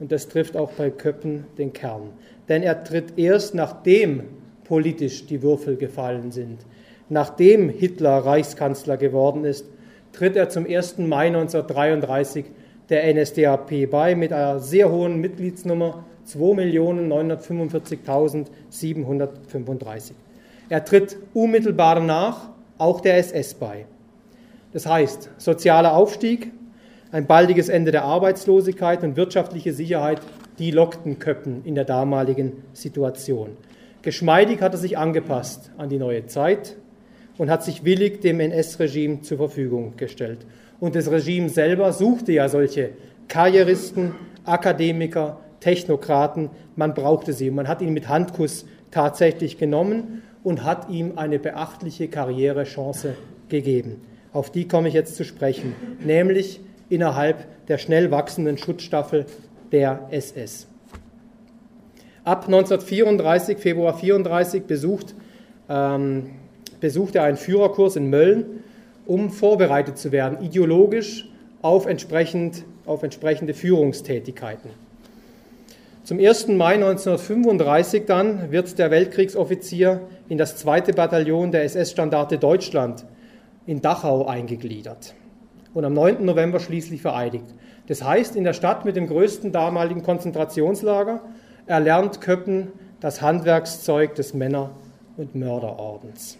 Und das trifft auch bei Köppen den Kern. Denn er tritt erst nachdem politisch die Würfel gefallen sind, nachdem Hitler Reichskanzler geworden ist, tritt er zum 1. Mai 1933 der NSDAP bei mit einer sehr hohen Mitgliedsnummer 2.945.735. Er tritt unmittelbar danach auch der SS bei. Das heißt, sozialer Aufstieg, ein baldiges Ende der Arbeitslosigkeit und wirtschaftliche Sicherheit, die lockten Köppen in der damaligen Situation. Geschmeidig hat er sich angepasst an die neue Zeit und hat sich willig dem NS-Regime zur Verfügung gestellt. Und das Regime selber suchte ja solche Karrieristen, Akademiker, Technokraten. Man brauchte sie. Man hat ihn mit Handkuss tatsächlich genommen und hat ihm eine beachtliche Karrierechance gegeben. Auf die komme ich jetzt zu sprechen, nämlich innerhalb der schnell wachsenden Schutzstaffel der SS. Ab 1934, Februar 1934, besucht, ähm, besucht er einen Führerkurs in Mölln, um vorbereitet zu werden, ideologisch auf, entsprechend, auf entsprechende Führungstätigkeiten. Zum 1. Mai 1935 dann wird der Weltkriegsoffizier in das zweite Bataillon der SS-Standarte Deutschland in Dachau eingegliedert und am 9. November schließlich vereidigt. Das heißt, in der Stadt mit dem größten damaligen Konzentrationslager erlernt Köppen das Handwerkszeug des Männer- und Mörderordens.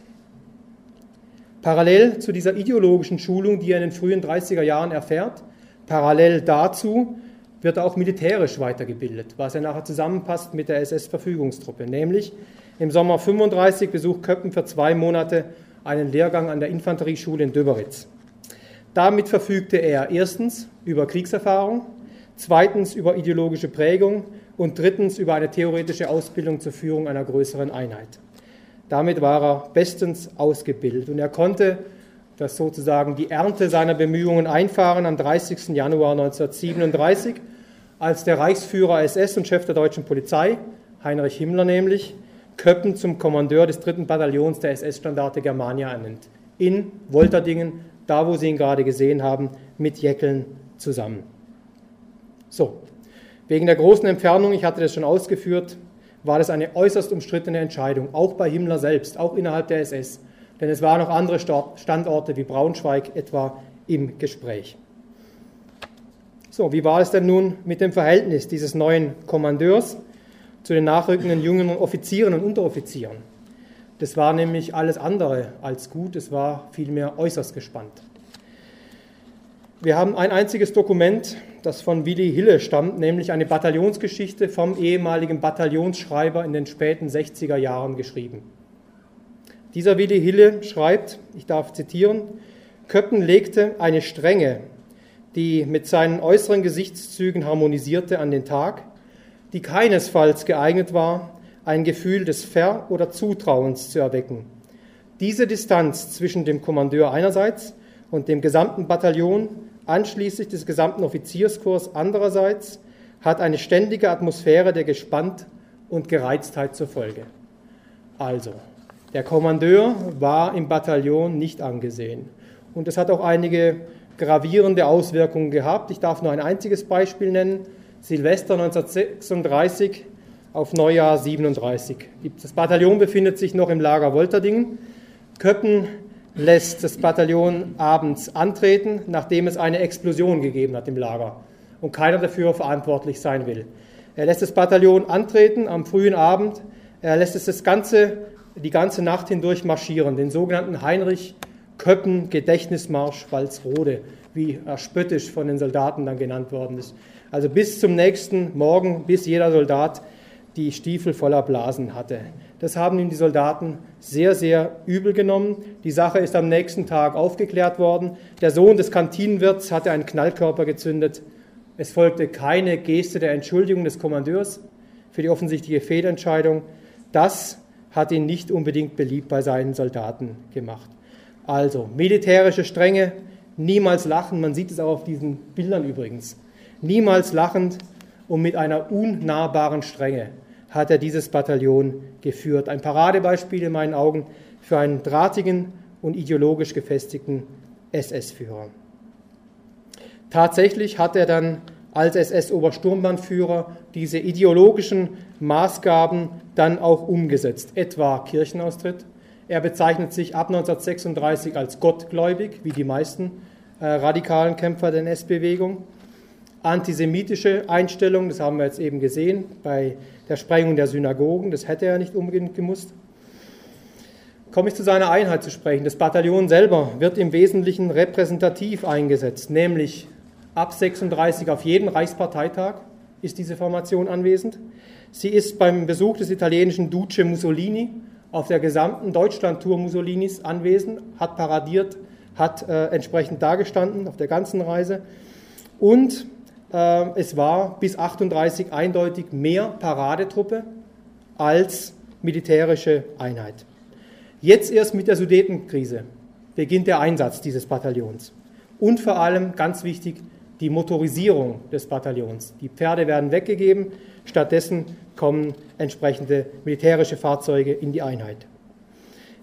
Parallel zu dieser ideologischen Schulung, die er in den frühen 30er Jahren erfährt, parallel dazu wird er auch militärisch weitergebildet, was er nachher zusammenpasst mit der SS-Verfügungstruppe. Nämlich im Sommer 35 besucht Köppen für zwei Monate einen Lehrgang an der Infanterieschule in Döberitz. Damit verfügte er erstens über Kriegserfahrung, zweitens über ideologische Prägung und drittens über eine theoretische Ausbildung zur Führung einer größeren Einheit. Damit war er bestens ausgebildet und er konnte das sozusagen die Ernte seiner Bemühungen einfahren am 30. Januar 1937, als der Reichsführer SS und Chef der deutschen Polizei, Heinrich Himmler nämlich, Köppen zum Kommandeur des dritten Bataillons der SS-Standarte Germania ernennt. In Wolterdingen, da wo Sie ihn gerade gesehen haben, mit Jäckeln zusammen. So, wegen der großen Entfernung, ich hatte das schon ausgeführt, war das eine äußerst umstrittene Entscheidung, auch bei Himmler selbst, auch innerhalb der SS. Denn es waren noch andere Standorte wie Braunschweig etwa im Gespräch. So, wie war es denn nun mit dem Verhältnis dieses neuen Kommandeurs zu den nachrückenden jüngeren Offizieren und Unteroffizieren? Das war nämlich alles andere als gut, es war vielmehr äußerst gespannt. Wir haben ein einziges Dokument, das von Willi Hille stammt, nämlich eine Bataillonsgeschichte vom ehemaligen Bataillonsschreiber in den späten 60er Jahren geschrieben. Dieser Willi Hille schreibt, ich darf zitieren, Köppen legte eine Strenge die mit seinen äußeren Gesichtszügen harmonisierte, an den Tag, die keinesfalls geeignet war, ein Gefühl des Ver- oder Zutrauens zu erwecken. Diese Distanz zwischen dem Kommandeur einerseits und dem gesamten Bataillon, anschließend des gesamten Offizierskorps andererseits, hat eine ständige Atmosphäre der Gespannt und Gereiztheit zur Folge. Also, der Kommandeur war im Bataillon nicht angesehen. Und es hat auch einige gravierende Auswirkungen gehabt. Ich darf nur ein einziges Beispiel nennen. Silvester 1936 auf Neujahr 37. Das Bataillon befindet sich noch im Lager Wolterdingen. Köppen lässt das Bataillon abends antreten, nachdem es eine Explosion gegeben hat im Lager und keiner dafür verantwortlich sein will. Er lässt das Bataillon antreten am frühen Abend. Er lässt es das ganze, die ganze Nacht hindurch marschieren, den sogenannten Heinrich Köppen Gedächtnismarsch Walsrode, wie er spöttisch von den Soldaten dann genannt worden ist. Also bis zum nächsten Morgen, bis jeder Soldat die Stiefel voller Blasen hatte. Das haben ihm die Soldaten sehr, sehr übel genommen. Die Sache ist am nächsten Tag aufgeklärt worden. Der Sohn des Kantinenwirts hatte einen Knallkörper gezündet. Es folgte keine Geste der Entschuldigung des Kommandeurs für die offensichtliche Fehlentscheidung. Das hat ihn nicht unbedingt beliebt bei seinen Soldaten gemacht. Also militärische Strenge, niemals lachen, man sieht es auch auf diesen Bildern übrigens, niemals lachend und mit einer unnahbaren Strenge hat er dieses Bataillon geführt. Ein Paradebeispiel in meinen Augen für einen drahtigen und ideologisch gefestigten SS-Führer. Tatsächlich hat er dann als SS-Obersturmbannführer diese ideologischen Maßgaben dann auch umgesetzt, etwa Kirchenaustritt, er bezeichnet sich ab 1936 als gottgläubig, wie die meisten äh, radikalen Kämpfer der NS-Bewegung. Antisemitische Einstellung, das haben wir jetzt eben gesehen bei der Sprengung der Synagogen, das hätte er nicht unbedingt gemusst. Komme ich zu seiner Einheit zu sprechen. Das Bataillon selber wird im Wesentlichen repräsentativ eingesetzt, nämlich ab 36 auf jeden Reichsparteitag ist diese Formation anwesend. Sie ist beim Besuch des italienischen Duce Mussolini auf der gesamten Deutschlandtour Mussolinis anwesend, hat paradiert, hat äh, entsprechend dagestanden auf der ganzen Reise. Und es war bis 38 eindeutig mehr Paradetruppe als militärische Einheit. Jetzt erst mit der Sudetenkrise beginnt der Einsatz dieses Bataillons. Und vor allem, ganz wichtig, die Motorisierung des Bataillons. Die Pferde werden weggegeben, stattdessen kommen entsprechende militärische Fahrzeuge in die Einheit.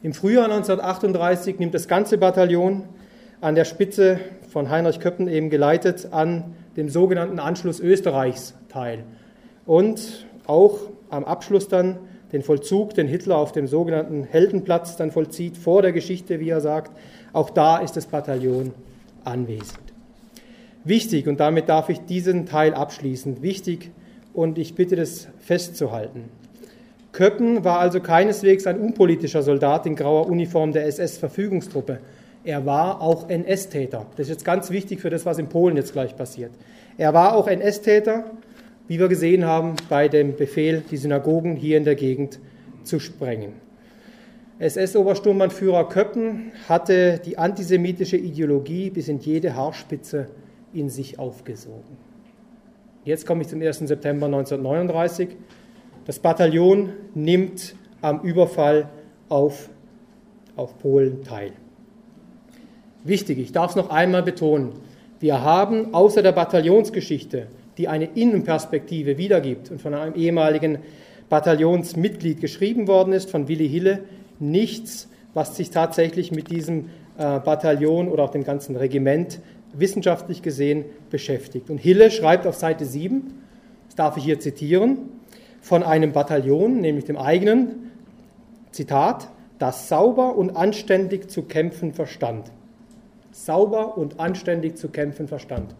Im Frühjahr 1938 nimmt das ganze Bataillon an der Spitze von Heinrich Köppen eben geleitet an dem sogenannten Anschluss Österreichs teil und auch am Abschluss dann den Vollzug, den Hitler auf dem sogenannten Heldenplatz dann vollzieht, vor der Geschichte, wie er sagt. Auch da ist das Bataillon anwesend. Wichtig, und damit darf ich diesen Teil abschließen, wichtig und ich bitte das festzuhalten. Köppen war also keineswegs ein unpolitischer Soldat in grauer Uniform der SS-Verfügungstruppe. Er war auch NS-Täter. Das ist jetzt ganz wichtig für das, was in Polen jetzt gleich passiert. Er war auch NS-Täter, wie wir gesehen haben bei dem Befehl, die Synagogen hier in der Gegend zu sprengen. SS-Obersturmbannführer Köppen hatte die antisemitische Ideologie bis in jede Haarspitze in sich aufgesogen. Jetzt komme ich zum 1. September 1939. Das Bataillon nimmt am Überfall auf, auf Polen teil. Wichtig, ich darf es noch einmal betonen, wir haben außer der Bataillonsgeschichte, die eine Innenperspektive wiedergibt und von einem ehemaligen Bataillonsmitglied geschrieben worden ist, von Willi Hille, nichts, was sich tatsächlich mit diesem äh, Bataillon oder auch dem ganzen Regiment wissenschaftlich gesehen beschäftigt. Und Hille schreibt auf Seite 7, das darf ich hier zitieren, von einem Bataillon, nämlich dem eigenen, Zitat, das sauber und anständig zu kämpfen verstand. Sauber und anständig zu kämpfen verstand.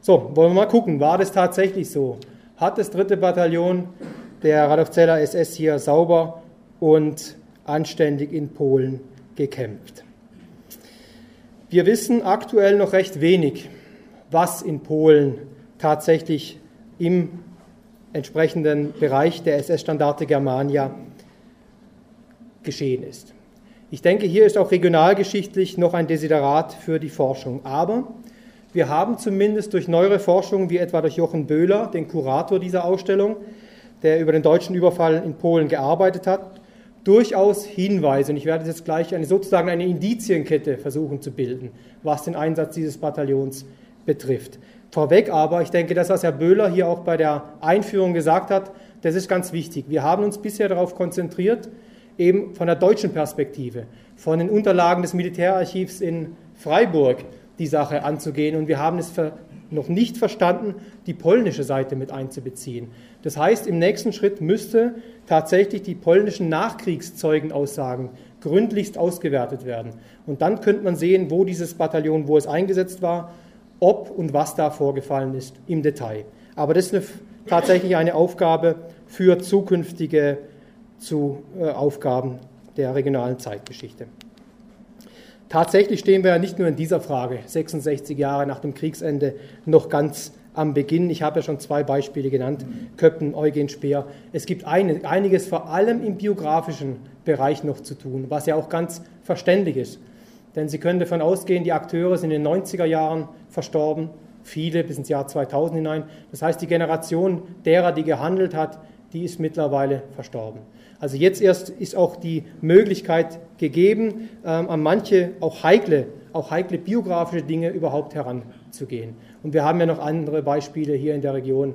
So, wollen wir mal gucken, war das tatsächlich so? Hat das dritte Bataillon der Radolfzeller SS hier sauber und anständig in Polen gekämpft? Wir wissen aktuell noch recht wenig, was in Polen tatsächlich im entsprechenden Bereich der SS-Standarte Germania geschehen ist. Ich denke, hier ist auch regionalgeschichtlich noch ein Desiderat für die Forschung. Aber wir haben zumindest durch neuere Forschung, wie etwa durch Jochen Böhler, den Kurator dieser Ausstellung, der über den deutschen Überfall in Polen gearbeitet hat, durchaus Hinweise, und ich werde jetzt gleich eine, sozusagen eine Indizienkette versuchen zu bilden, was den Einsatz dieses Bataillons betrifft. Vorweg aber, ich denke, das, was Herr Böhler hier auch bei der Einführung gesagt hat, das ist ganz wichtig. Wir haben uns bisher darauf konzentriert, eben von der deutschen Perspektive, von den Unterlagen des Militärarchivs in Freiburg die Sache anzugehen und wir haben es noch nicht verstanden, die polnische Seite mit einzubeziehen. Das heißt, im nächsten Schritt müsste tatsächlich die polnischen Nachkriegszeugenaussagen gründlichst ausgewertet werden. Und dann könnte man sehen, wo dieses Bataillon, wo es eingesetzt war, ob und was da vorgefallen ist im Detail. Aber das ist eine, tatsächlich eine Aufgabe für zukünftige zu äh, Aufgaben der regionalen Zeitgeschichte. Tatsächlich stehen wir ja nicht nur in dieser Frage, 66 Jahre nach dem Kriegsende, noch ganz am Beginn. Ich habe ja schon zwei Beispiele genannt, Köppen, Eugen Speer. Es gibt eine, einiges vor allem im biografischen Bereich noch zu tun, was ja auch ganz verständlich ist. Denn Sie können davon ausgehen, die Akteure sind in den 90er Jahren verstorben, viele bis ins Jahr 2000 hinein. Das heißt, die Generation derer, die gehandelt hat, die ist mittlerweile verstorben. Also jetzt erst ist auch die Möglichkeit gegeben, ähm, an manche auch heikle, auch heikle biografische Dinge überhaupt heranzugehen. Und wir haben ja noch andere Beispiele hier in der Region.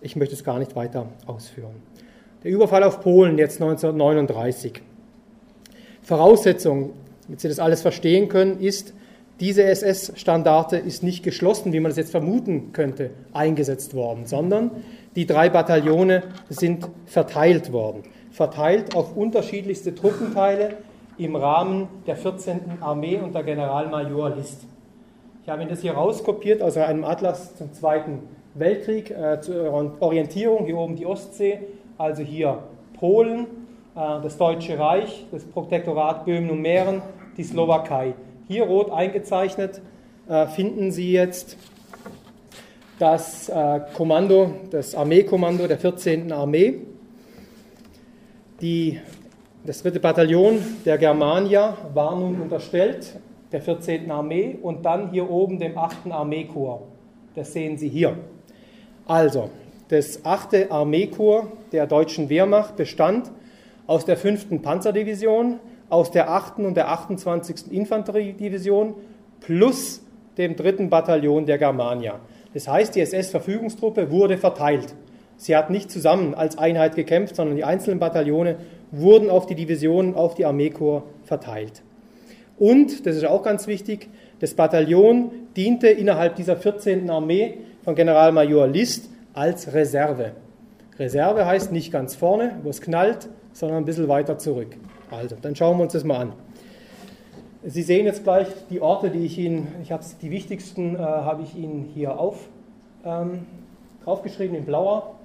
Ich möchte es gar nicht weiter ausführen. Der Überfall auf Polen jetzt 1939. Voraussetzung, damit Sie das alles verstehen können, ist, diese SS-Standarte ist nicht geschlossen, wie man es jetzt vermuten könnte, eingesetzt worden, sondern die drei Bataillone sind verteilt worden verteilt auf unterschiedlichste Truppenteile im Rahmen der 14. Armee unter Generalmajor List. Ich habe Ihnen das hier rauskopiert aus einem Atlas zum Zweiten Weltkrieg, äh, zur Orientierung, hier oben die Ostsee, also hier Polen, äh, das Deutsche Reich, das Protektorat Böhmen und Mähren, die Slowakei. Hier rot eingezeichnet äh, finden Sie jetzt das äh, Kommando, das Armeekommando der 14. Armee. Die, das dritte Bataillon der Germania war nun unterstellt der 14. Armee und dann hier oben dem 8. Armeekorps. Das sehen Sie hier. Also, das 8. Armeekorps der deutschen Wehrmacht bestand aus der 5. Panzerdivision, aus der 8. und der 28. Infanteriedivision plus dem 3. Bataillon der Germania. Das heißt, die SS-Verfügungstruppe wurde verteilt. Sie hat nicht zusammen als Einheit gekämpft, sondern die einzelnen Bataillone wurden auf die Divisionen, auf die Armeekorps verteilt. Und, das ist auch ganz wichtig, das Bataillon diente innerhalb dieser 14. Armee von Generalmajor List als Reserve. Reserve heißt nicht ganz vorne, wo es knallt, sondern ein bisschen weiter zurück. Also, dann schauen wir uns das mal an. Sie sehen jetzt gleich die Orte, die ich Ihnen, ich habe die wichtigsten, äh, habe ich Ihnen hier auf, ähm, aufgeschrieben in blauer.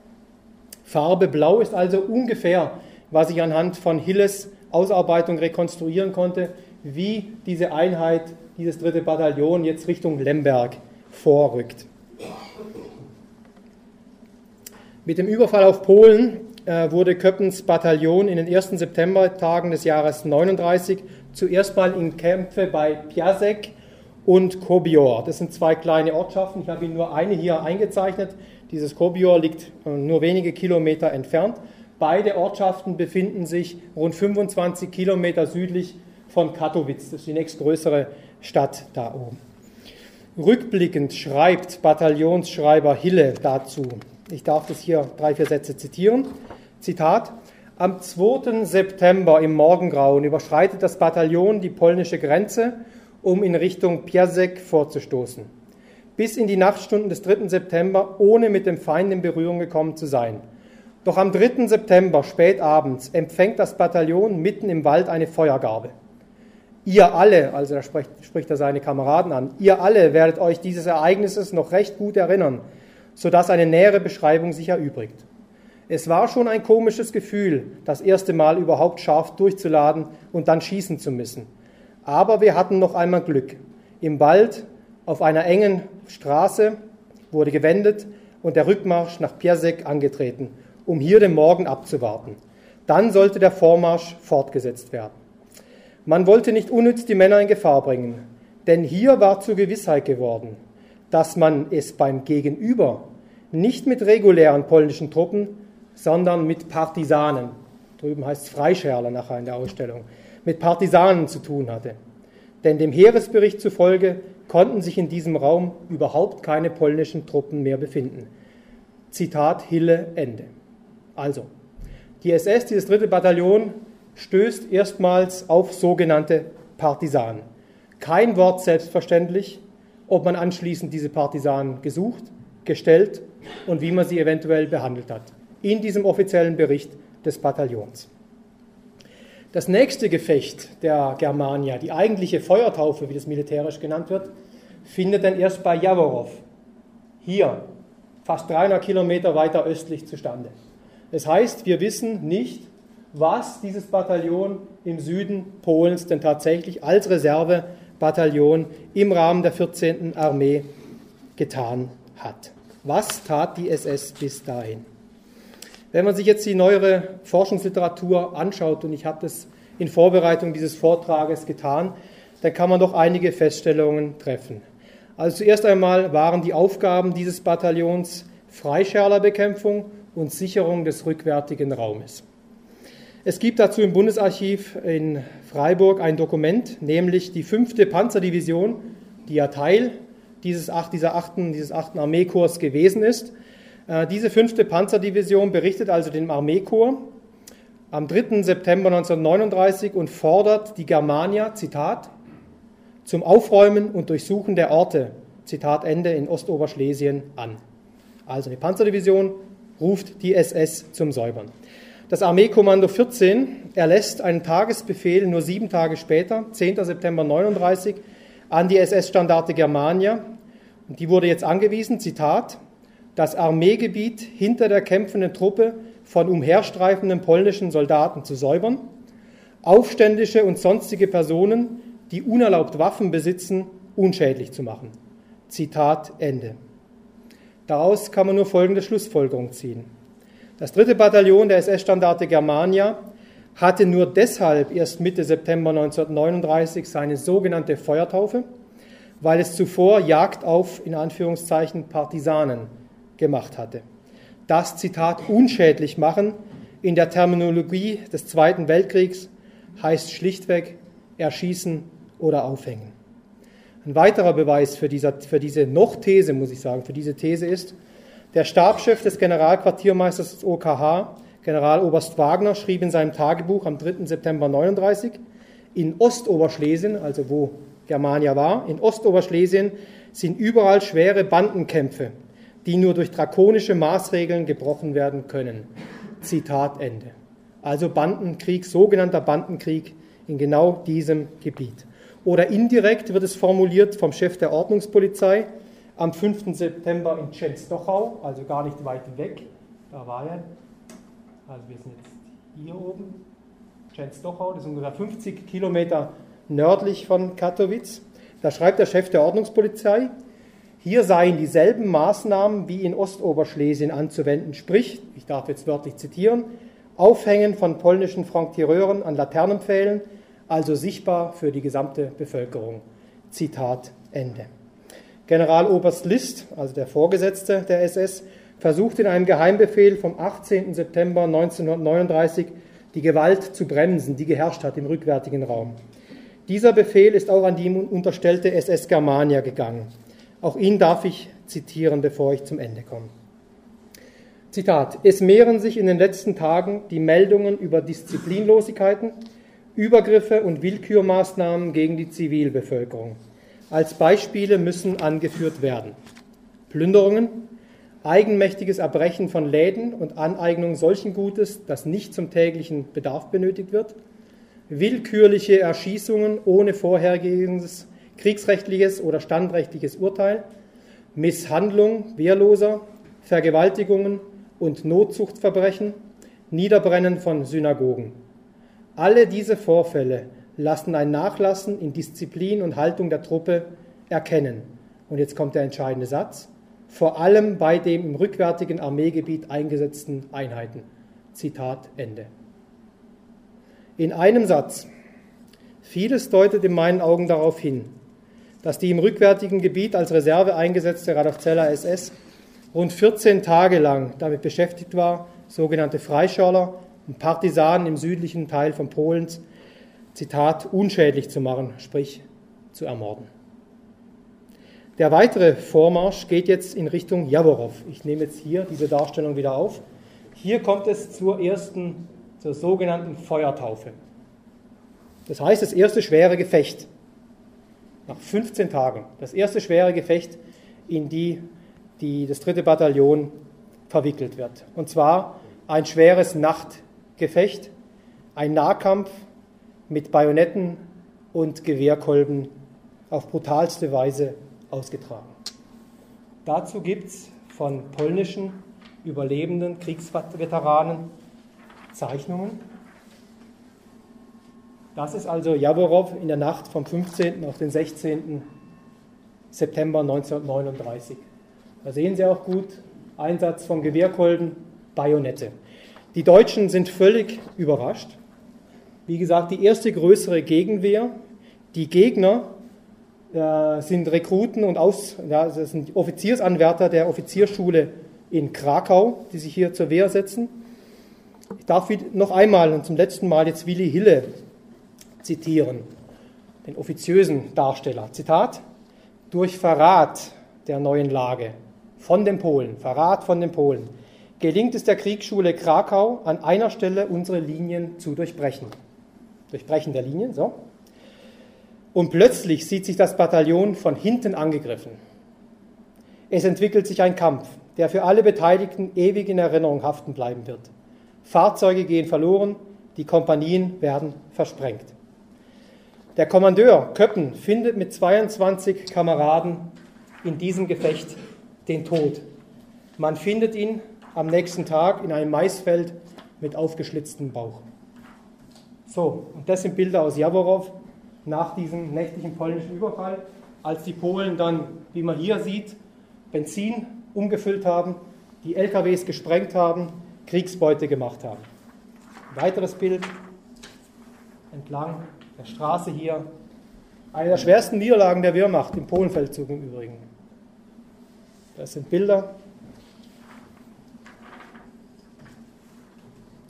Farbe blau ist also ungefähr, was ich anhand von Hilles Ausarbeitung rekonstruieren konnte, wie diese Einheit, dieses dritte Bataillon jetzt Richtung Lemberg vorrückt. Mit dem Überfall auf Polen äh, wurde Köppens Bataillon in den ersten Septembertagen des Jahres 39 zuerst mal in Kämpfe bei Piasek und Kobior. Das sind zwei kleine Ortschaften. Ich habe Ihnen nur eine hier eingezeichnet. Dieses Kobior liegt äh, nur wenige Kilometer entfernt. Beide Ortschaften befinden sich rund 25 Kilometer südlich von Katowice. Das ist die nächstgrößere Stadt da oben. Rückblickend schreibt Bataillonsschreiber Hille dazu. Ich darf das hier drei, vier Sätze zitieren. Zitat. Am 2. September im Morgengrauen überschreitet das Bataillon die polnische Grenze, um in Richtung Piasek vorzustoßen bis in die Nachtstunden des 3. September, ohne mit dem Feind in Berührung gekommen zu sein. Doch am 3. September, spät abends, empfängt das Bataillon mitten im Wald eine Feuergabe. Ihr alle, also da spricht, spricht er seine Kameraden an, ihr alle werdet euch dieses Ereignisses noch recht gut erinnern, sodass eine nähere Beschreibung sich erübrigt. Es war schon ein komisches Gefühl, das erste Mal überhaupt scharf durchzuladen und dann schießen zu müssen. Aber wir hatten noch einmal Glück. Im Wald, auf einer engen Straße, wurde gewendet und der Rückmarsch nach Piasek angetreten, um hier den Morgen abzuwarten. Dann sollte der Vormarsch fortgesetzt werden. Man wollte nicht unnütz die Männer in Gefahr bringen, denn hier war zur Gewissheit geworden, dass man es beim Gegenüber nicht mit regulären polnischen Truppen, sondern mit Partisanen, drüben heißt es Freischärler nachher in der Ausstellung, mit Partisanen zu tun hatte. Denn dem Heeresbericht zufolge konnten sich in diesem Raum überhaupt keine polnischen Truppen mehr befinden. Zitat Hille Ende. Also, die SS, dieses dritte Bataillon, stößt erstmals auf sogenannte Partisanen. Kein Wort selbstverständlich, ob man anschließend diese Partisanen gesucht, gestellt und wie man sie eventuell behandelt hat. In diesem offiziellen Bericht des Bataillons. Das nächste Gefecht der Germania, die eigentliche Feuertaufe, wie das militärisch genannt wird, findet dann erst bei Jaworov, hier, fast 300 Kilometer weiter östlich zustande. Das heißt, wir wissen nicht, was dieses Bataillon im Süden Polens denn tatsächlich als Reservebataillon im Rahmen der 14. Armee getan hat. Was tat die SS bis dahin? Wenn man sich jetzt die neuere Forschungsliteratur anschaut, und ich habe das in Vorbereitung dieses Vortrages getan, dann kann man doch einige Feststellungen treffen. Also zuerst einmal waren die Aufgaben dieses Bataillons Freischärlerbekämpfung und Sicherung des rückwärtigen Raumes. Es gibt dazu im Bundesarchiv in Freiburg ein Dokument, nämlich die 5. Panzerdivision, die ja Teil dieses, acht, dieser achten, dieses achten Armeekorps gewesen ist. Äh, diese 5. Panzerdivision berichtet also dem Armeekorps am 3. September 1939 und fordert die Germania, Zitat, zum Aufräumen und Durchsuchen der Orte, Zitat Ende, in Ostoberschlesien an. Also die Panzerdivision ruft die SS zum Säubern. Das Armeekommando 14 erlässt einen Tagesbefehl nur sieben Tage später, 10. September 39, an die SS-Standarte Germania. Und die wurde jetzt angewiesen, Zitat, das Armeegebiet hinter der kämpfenden Truppe von umherstreifenden polnischen Soldaten zu säubern, Aufständische und sonstige Personen, die unerlaubt Waffen besitzen, unschädlich zu machen. Zitat Ende. Daraus kann man nur folgende Schlussfolgerung ziehen. Das dritte Bataillon der SS-Standarte Germania hatte nur deshalb erst Mitte September 1939 seine sogenannte Feuertaufe, weil es zuvor Jagd auf, in Anführungszeichen, Partisanen gemacht hatte. Das Zitat unschädlich machen in der Terminologie des Zweiten Weltkriegs heißt schlichtweg erschießen oder aufhängen. Ein weiterer Beweis für, dieser, für diese Noch-These, muss ich sagen, für diese These ist, der Stabschef des Generalquartiermeisters des OKH, Generaloberst Wagner, schrieb in seinem Tagebuch am 3. September 39, in Ostoberschlesien, also wo Germania war, in Ostoberschlesien sind überall schwere Bandenkämpfe, die nur durch drakonische Maßregeln gebrochen werden können. Zitat Ende. Also Bandenkrieg, sogenannter Bandenkrieg in genau diesem Gebiet. Oder indirekt wird es formuliert vom Chef der Ordnungspolizei, am 5. September in Tschenstochau, also gar nicht weit weg. Da war er. Also wir sind jetzt hier oben. Tschenstochau, das ist ungefähr 50 Kilometer nördlich von Katowice. Da schreibt der Chef der Ordnungspolizei, hier seien dieselben Maßnahmen wie in Ostoberschlesien anzuwenden, sprich, ich darf jetzt wörtlich zitieren, Aufhängen von polnischen Franc-Tireuren an Laternenpfählen, also sichtbar für die gesamte Bevölkerung. Zitat Ende. Generaloberst List, also der Vorgesetzte der SS, versucht in einem Geheimbefehl vom 18. September 1939 die Gewalt zu bremsen, die geherrscht hat im rückwärtigen Raum. Dieser Befehl ist auch an die unterstellte SS Germania gegangen. Auch ihn darf ich zitieren, bevor ich zum Ende komme. Zitat: Es mehren sich in den letzten Tagen die Meldungen über Disziplinlosigkeiten, Übergriffe und Willkürmaßnahmen gegen die Zivilbevölkerung. Als Beispiele müssen angeführt werden Plünderungen, eigenmächtiges Erbrechen von Läden und Aneignung solchen Gutes, das nicht zum täglichen Bedarf benötigt wird, willkürliche Erschießungen ohne vorhergehendes kriegsrechtliches oder standrechtliches Urteil, Misshandlung Wehrloser, Vergewaltigungen und Notzuchtverbrechen, Niederbrennen von Synagogen. Alle diese Vorfälle lassen ein Nachlassen in Disziplin und Haltung der Truppe erkennen. Und jetzt kommt der entscheidende Satz. Vor allem bei den im rückwärtigen Armeegebiet eingesetzten Einheiten. Zitat Ende. In einem Satz. Vieles deutet in meinen Augen darauf hin, dass die im rückwärtigen Gebiet als Reserve eingesetzte Radolfzeller SS rund 14 Tage lang damit beschäftigt war, sogenannte Freischärler und Partisanen im südlichen Teil von Polens, Zitat, unschädlich zu machen, sprich zu ermorden. Der weitere Vormarsch geht jetzt in Richtung Jaworow. Ich nehme jetzt hier diese Darstellung wieder auf. Hier kommt es zur ersten, zur sogenannten Feuertaufe. Das heißt, das erste schwere Gefecht nach 15 Tagen, das erste schwere Gefecht, in die, die das dritte Bataillon verwickelt wird. Und zwar ein schweres Nachtgefecht, ein Nahkampf mit Bajonetten und Gewehrkolben auf brutalste Weise ausgetragen. Dazu gibt es von polnischen überlebenden Kriegsveteranen Zeichnungen. Das ist also Jaworow in der Nacht vom 15. auf den 16. September 1939. Da sehen Sie auch gut Einsatz von Gewehrkolben, Bajonette. Die Deutschen sind völlig überrascht. Wie gesagt, die erste größere Gegenwehr. Die Gegner äh, sind Rekruten und Aus, ja, das sind Offiziersanwärter der Offizierschule in Krakau, die sich hier zur Wehr setzen. Ich darf noch einmal und zum letzten Mal jetzt Willi Hille zitieren, den offiziösen Darsteller. Zitat: Durch Verrat der neuen Lage von den Polen, Verrat von den Polen, gelingt es der Kriegsschule Krakau, an einer Stelle unsere Linien zu durchbrechen. Durchbrechen der Linien, so. Und plötzlich sieht sich das Bataillon von hinten angegriffen. Es entwickelt sich ein Kampf, der für alle Beteiligten ewig in Erinnerung haften bleiben wird. Fahrzeuge gehen verloren, die Kompanien werden versprengt. Der Kommandeur Köppen findet mit 22 Kameraden in diesem Gefecht den Tod. Man findet ihn am nächsten Tag in einem Maisfeld mit aufgeschlitztem Bauch. So, und das sind Bilder aus Jaworow nach diesem nächtlichen polnischen Überfall, als die Polen dann, wie man hier sieht, Benzin umgefüllt haben, die LKWs gesprengt haben, Kriegsbeute gemacht haben. Weiteres Bild entlang der Straße hier. Eine der schwersten Niederlagen der Wehrmacht im Polenfeldzug im Übrigen. Das sind Bilder.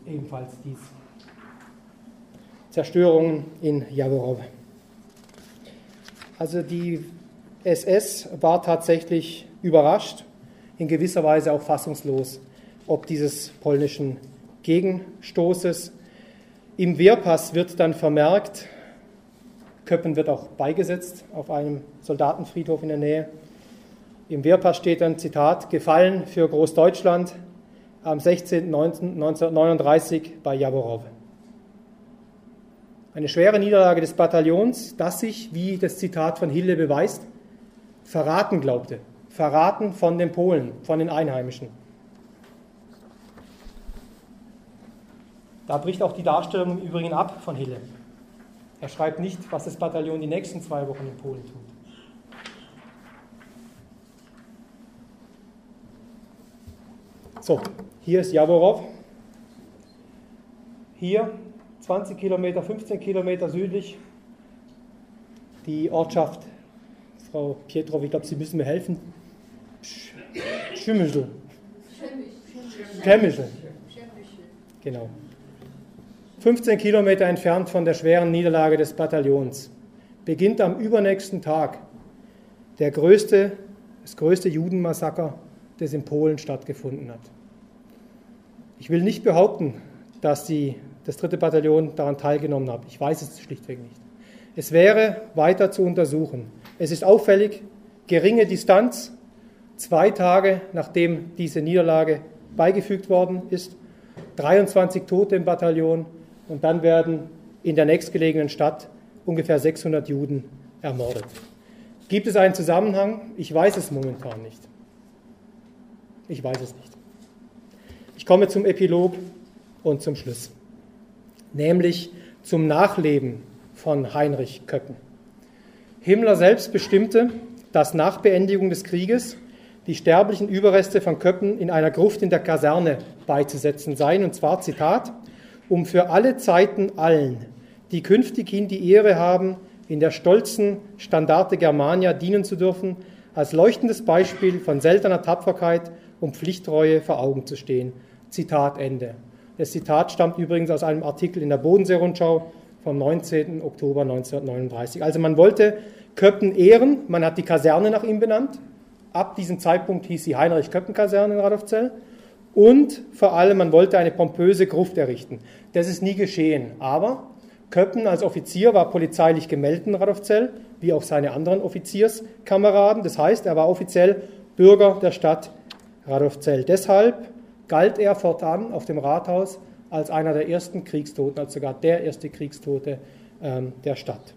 Ebenfalls dies. Zerstörungen in Jaworow. Also die SS war tatsächlich überrascht, in gewisser Weise auch fassungslos, ob dieses polnischen Gegenstoßes. Im Wehrpass wird dann vermerkt, Köppen wird auch beigesetzt auf einem Soldatenfriedhof in der Nähe. Im Wehrpass steht dann, Zitat, Gefallen für Großdeutschland am 16.1939 bei Jaworow. Eine schwere Niederlage des Bataillons, das sich, wie das Zitat von Hille beweist, verraten glaubte. Verraten von den Polen, von den Einheimischen. Da bricht auch die Darstellung im Übrigen ab von Hille. Er schreibt nicht, was das Bataillon die nächsten zwei Wochen in Polen tut. So, hier ist Jaworow. Hier 20 Kilometer, 15 Kilometer südlich die Ortschaft, Frau Pietrow, ich glaube, Sie müssen mir helfen. Schimmischl. Schemmischl. Genau. 15 Kilometer entfernt von der schweren Niederlage des Bataillons beginnt am übernächsten Tag der größte, das größte Judenmassaker das in Polen stattgefunden hat. Ich will nicht behaupten, dass die, das dritte Bataillon daran teilgenommen hat. Ich weiß es schlichtweg nicht. Es wäre weiter zu untersuchen. Es ist auffällig, geringe Distanz, zwei Tage nachdem diese Niederlage beigefügt worden ist, 23 Tote im Bataillon und dann werden in der nächstgelegenen Stadt ungefähr 600 Juden ermordet. Gibt es einen Zusammenhang? Ich weiß es momentan nicht. Ich weiß es nicht. Ich komme zum Epilog und zum Schluss, nämlich zum Nachleben von Heinrich Köppen. Himmler selbst bestimmte, dass nach Beendigung des Krieges die sterblichen Überreste von Köppen in einer Gruft in der Kaserne beizusetzen seien, und zwar Zitat, um für alle Zeiten allen, die künftighin die Ehre haben, in der stolzen Standarte Germania dienen zu dürfen, als leuchtendes Beispiel von seltener Tapferkeit und Pflichtreue vor Augen zu stehen. Zitat Ende. Das Zitat stammt übrigens aus einem Artikel in der Bodensee-Rundschau vom 19. Oktober 1939. Also man wollte Köppen ehren, man hat die Kaserne nach ihm benannt. Ab diesem Zeitpunkt hieß sie Heinrich-Köppen-Kaserne in Radolfzell. Und vor allem, man wollte eine pompöse Gruft errichten. Das ist nie geschehen. Aber Köppen als Offizier war polizeilich gemeldet in Radolfzell, wie auch seine anderen Offizierskameraden. Das heißt, er war offiziell Bürger der Stadt Radolfzell. Deshalb galt er fortan auf dem Rathaus als einer der ersten Kriegstoten, als sogar der erste Kriegstote ähm, der Stadt.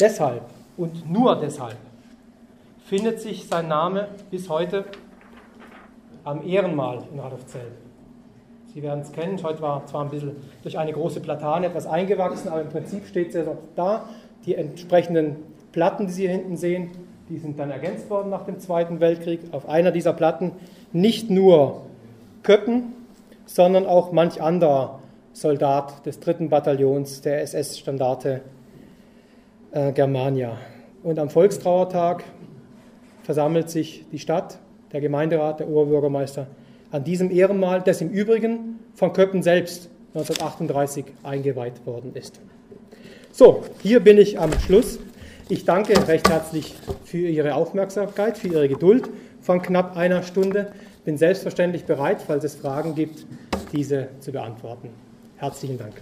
Deshalb und nur deshalb findet sich sein Name bis heute am Ehrenmal in Radolfzell. Sie werden es kennen, heute war zwar ein bisschen durch eine große Platane etwas eingewachsen, aber im Prinzip steht es ja noch da. Die entsprechenden Platten, die Sie hier hinten sehen, die sind dann ergänzt worden nach dem Zweiten Weltkrieg. Auf einer dieser Platten nicht nur Köppen, sondern auch manch anderer Soldat des dritten Bataillons der SS-Standarte äh, Germania. Und am Volkstrauertag versammelt sich die Stadt, der Gemeinderat, der Oberbürgermeister an diesem Ehrenmal, das im Übrigen von Köppen selbst 1938 eingeweiht worden ist. So, hier bin ich am Schluss. Ich danke recht herzlich für Ihre Aufmerksamkeit, für Ihre Geduld von knapp einer Stunde. Bin selbstverständlich bereit, falls es Fragen gibt, diese zu beantworten. Herzlichen Dank.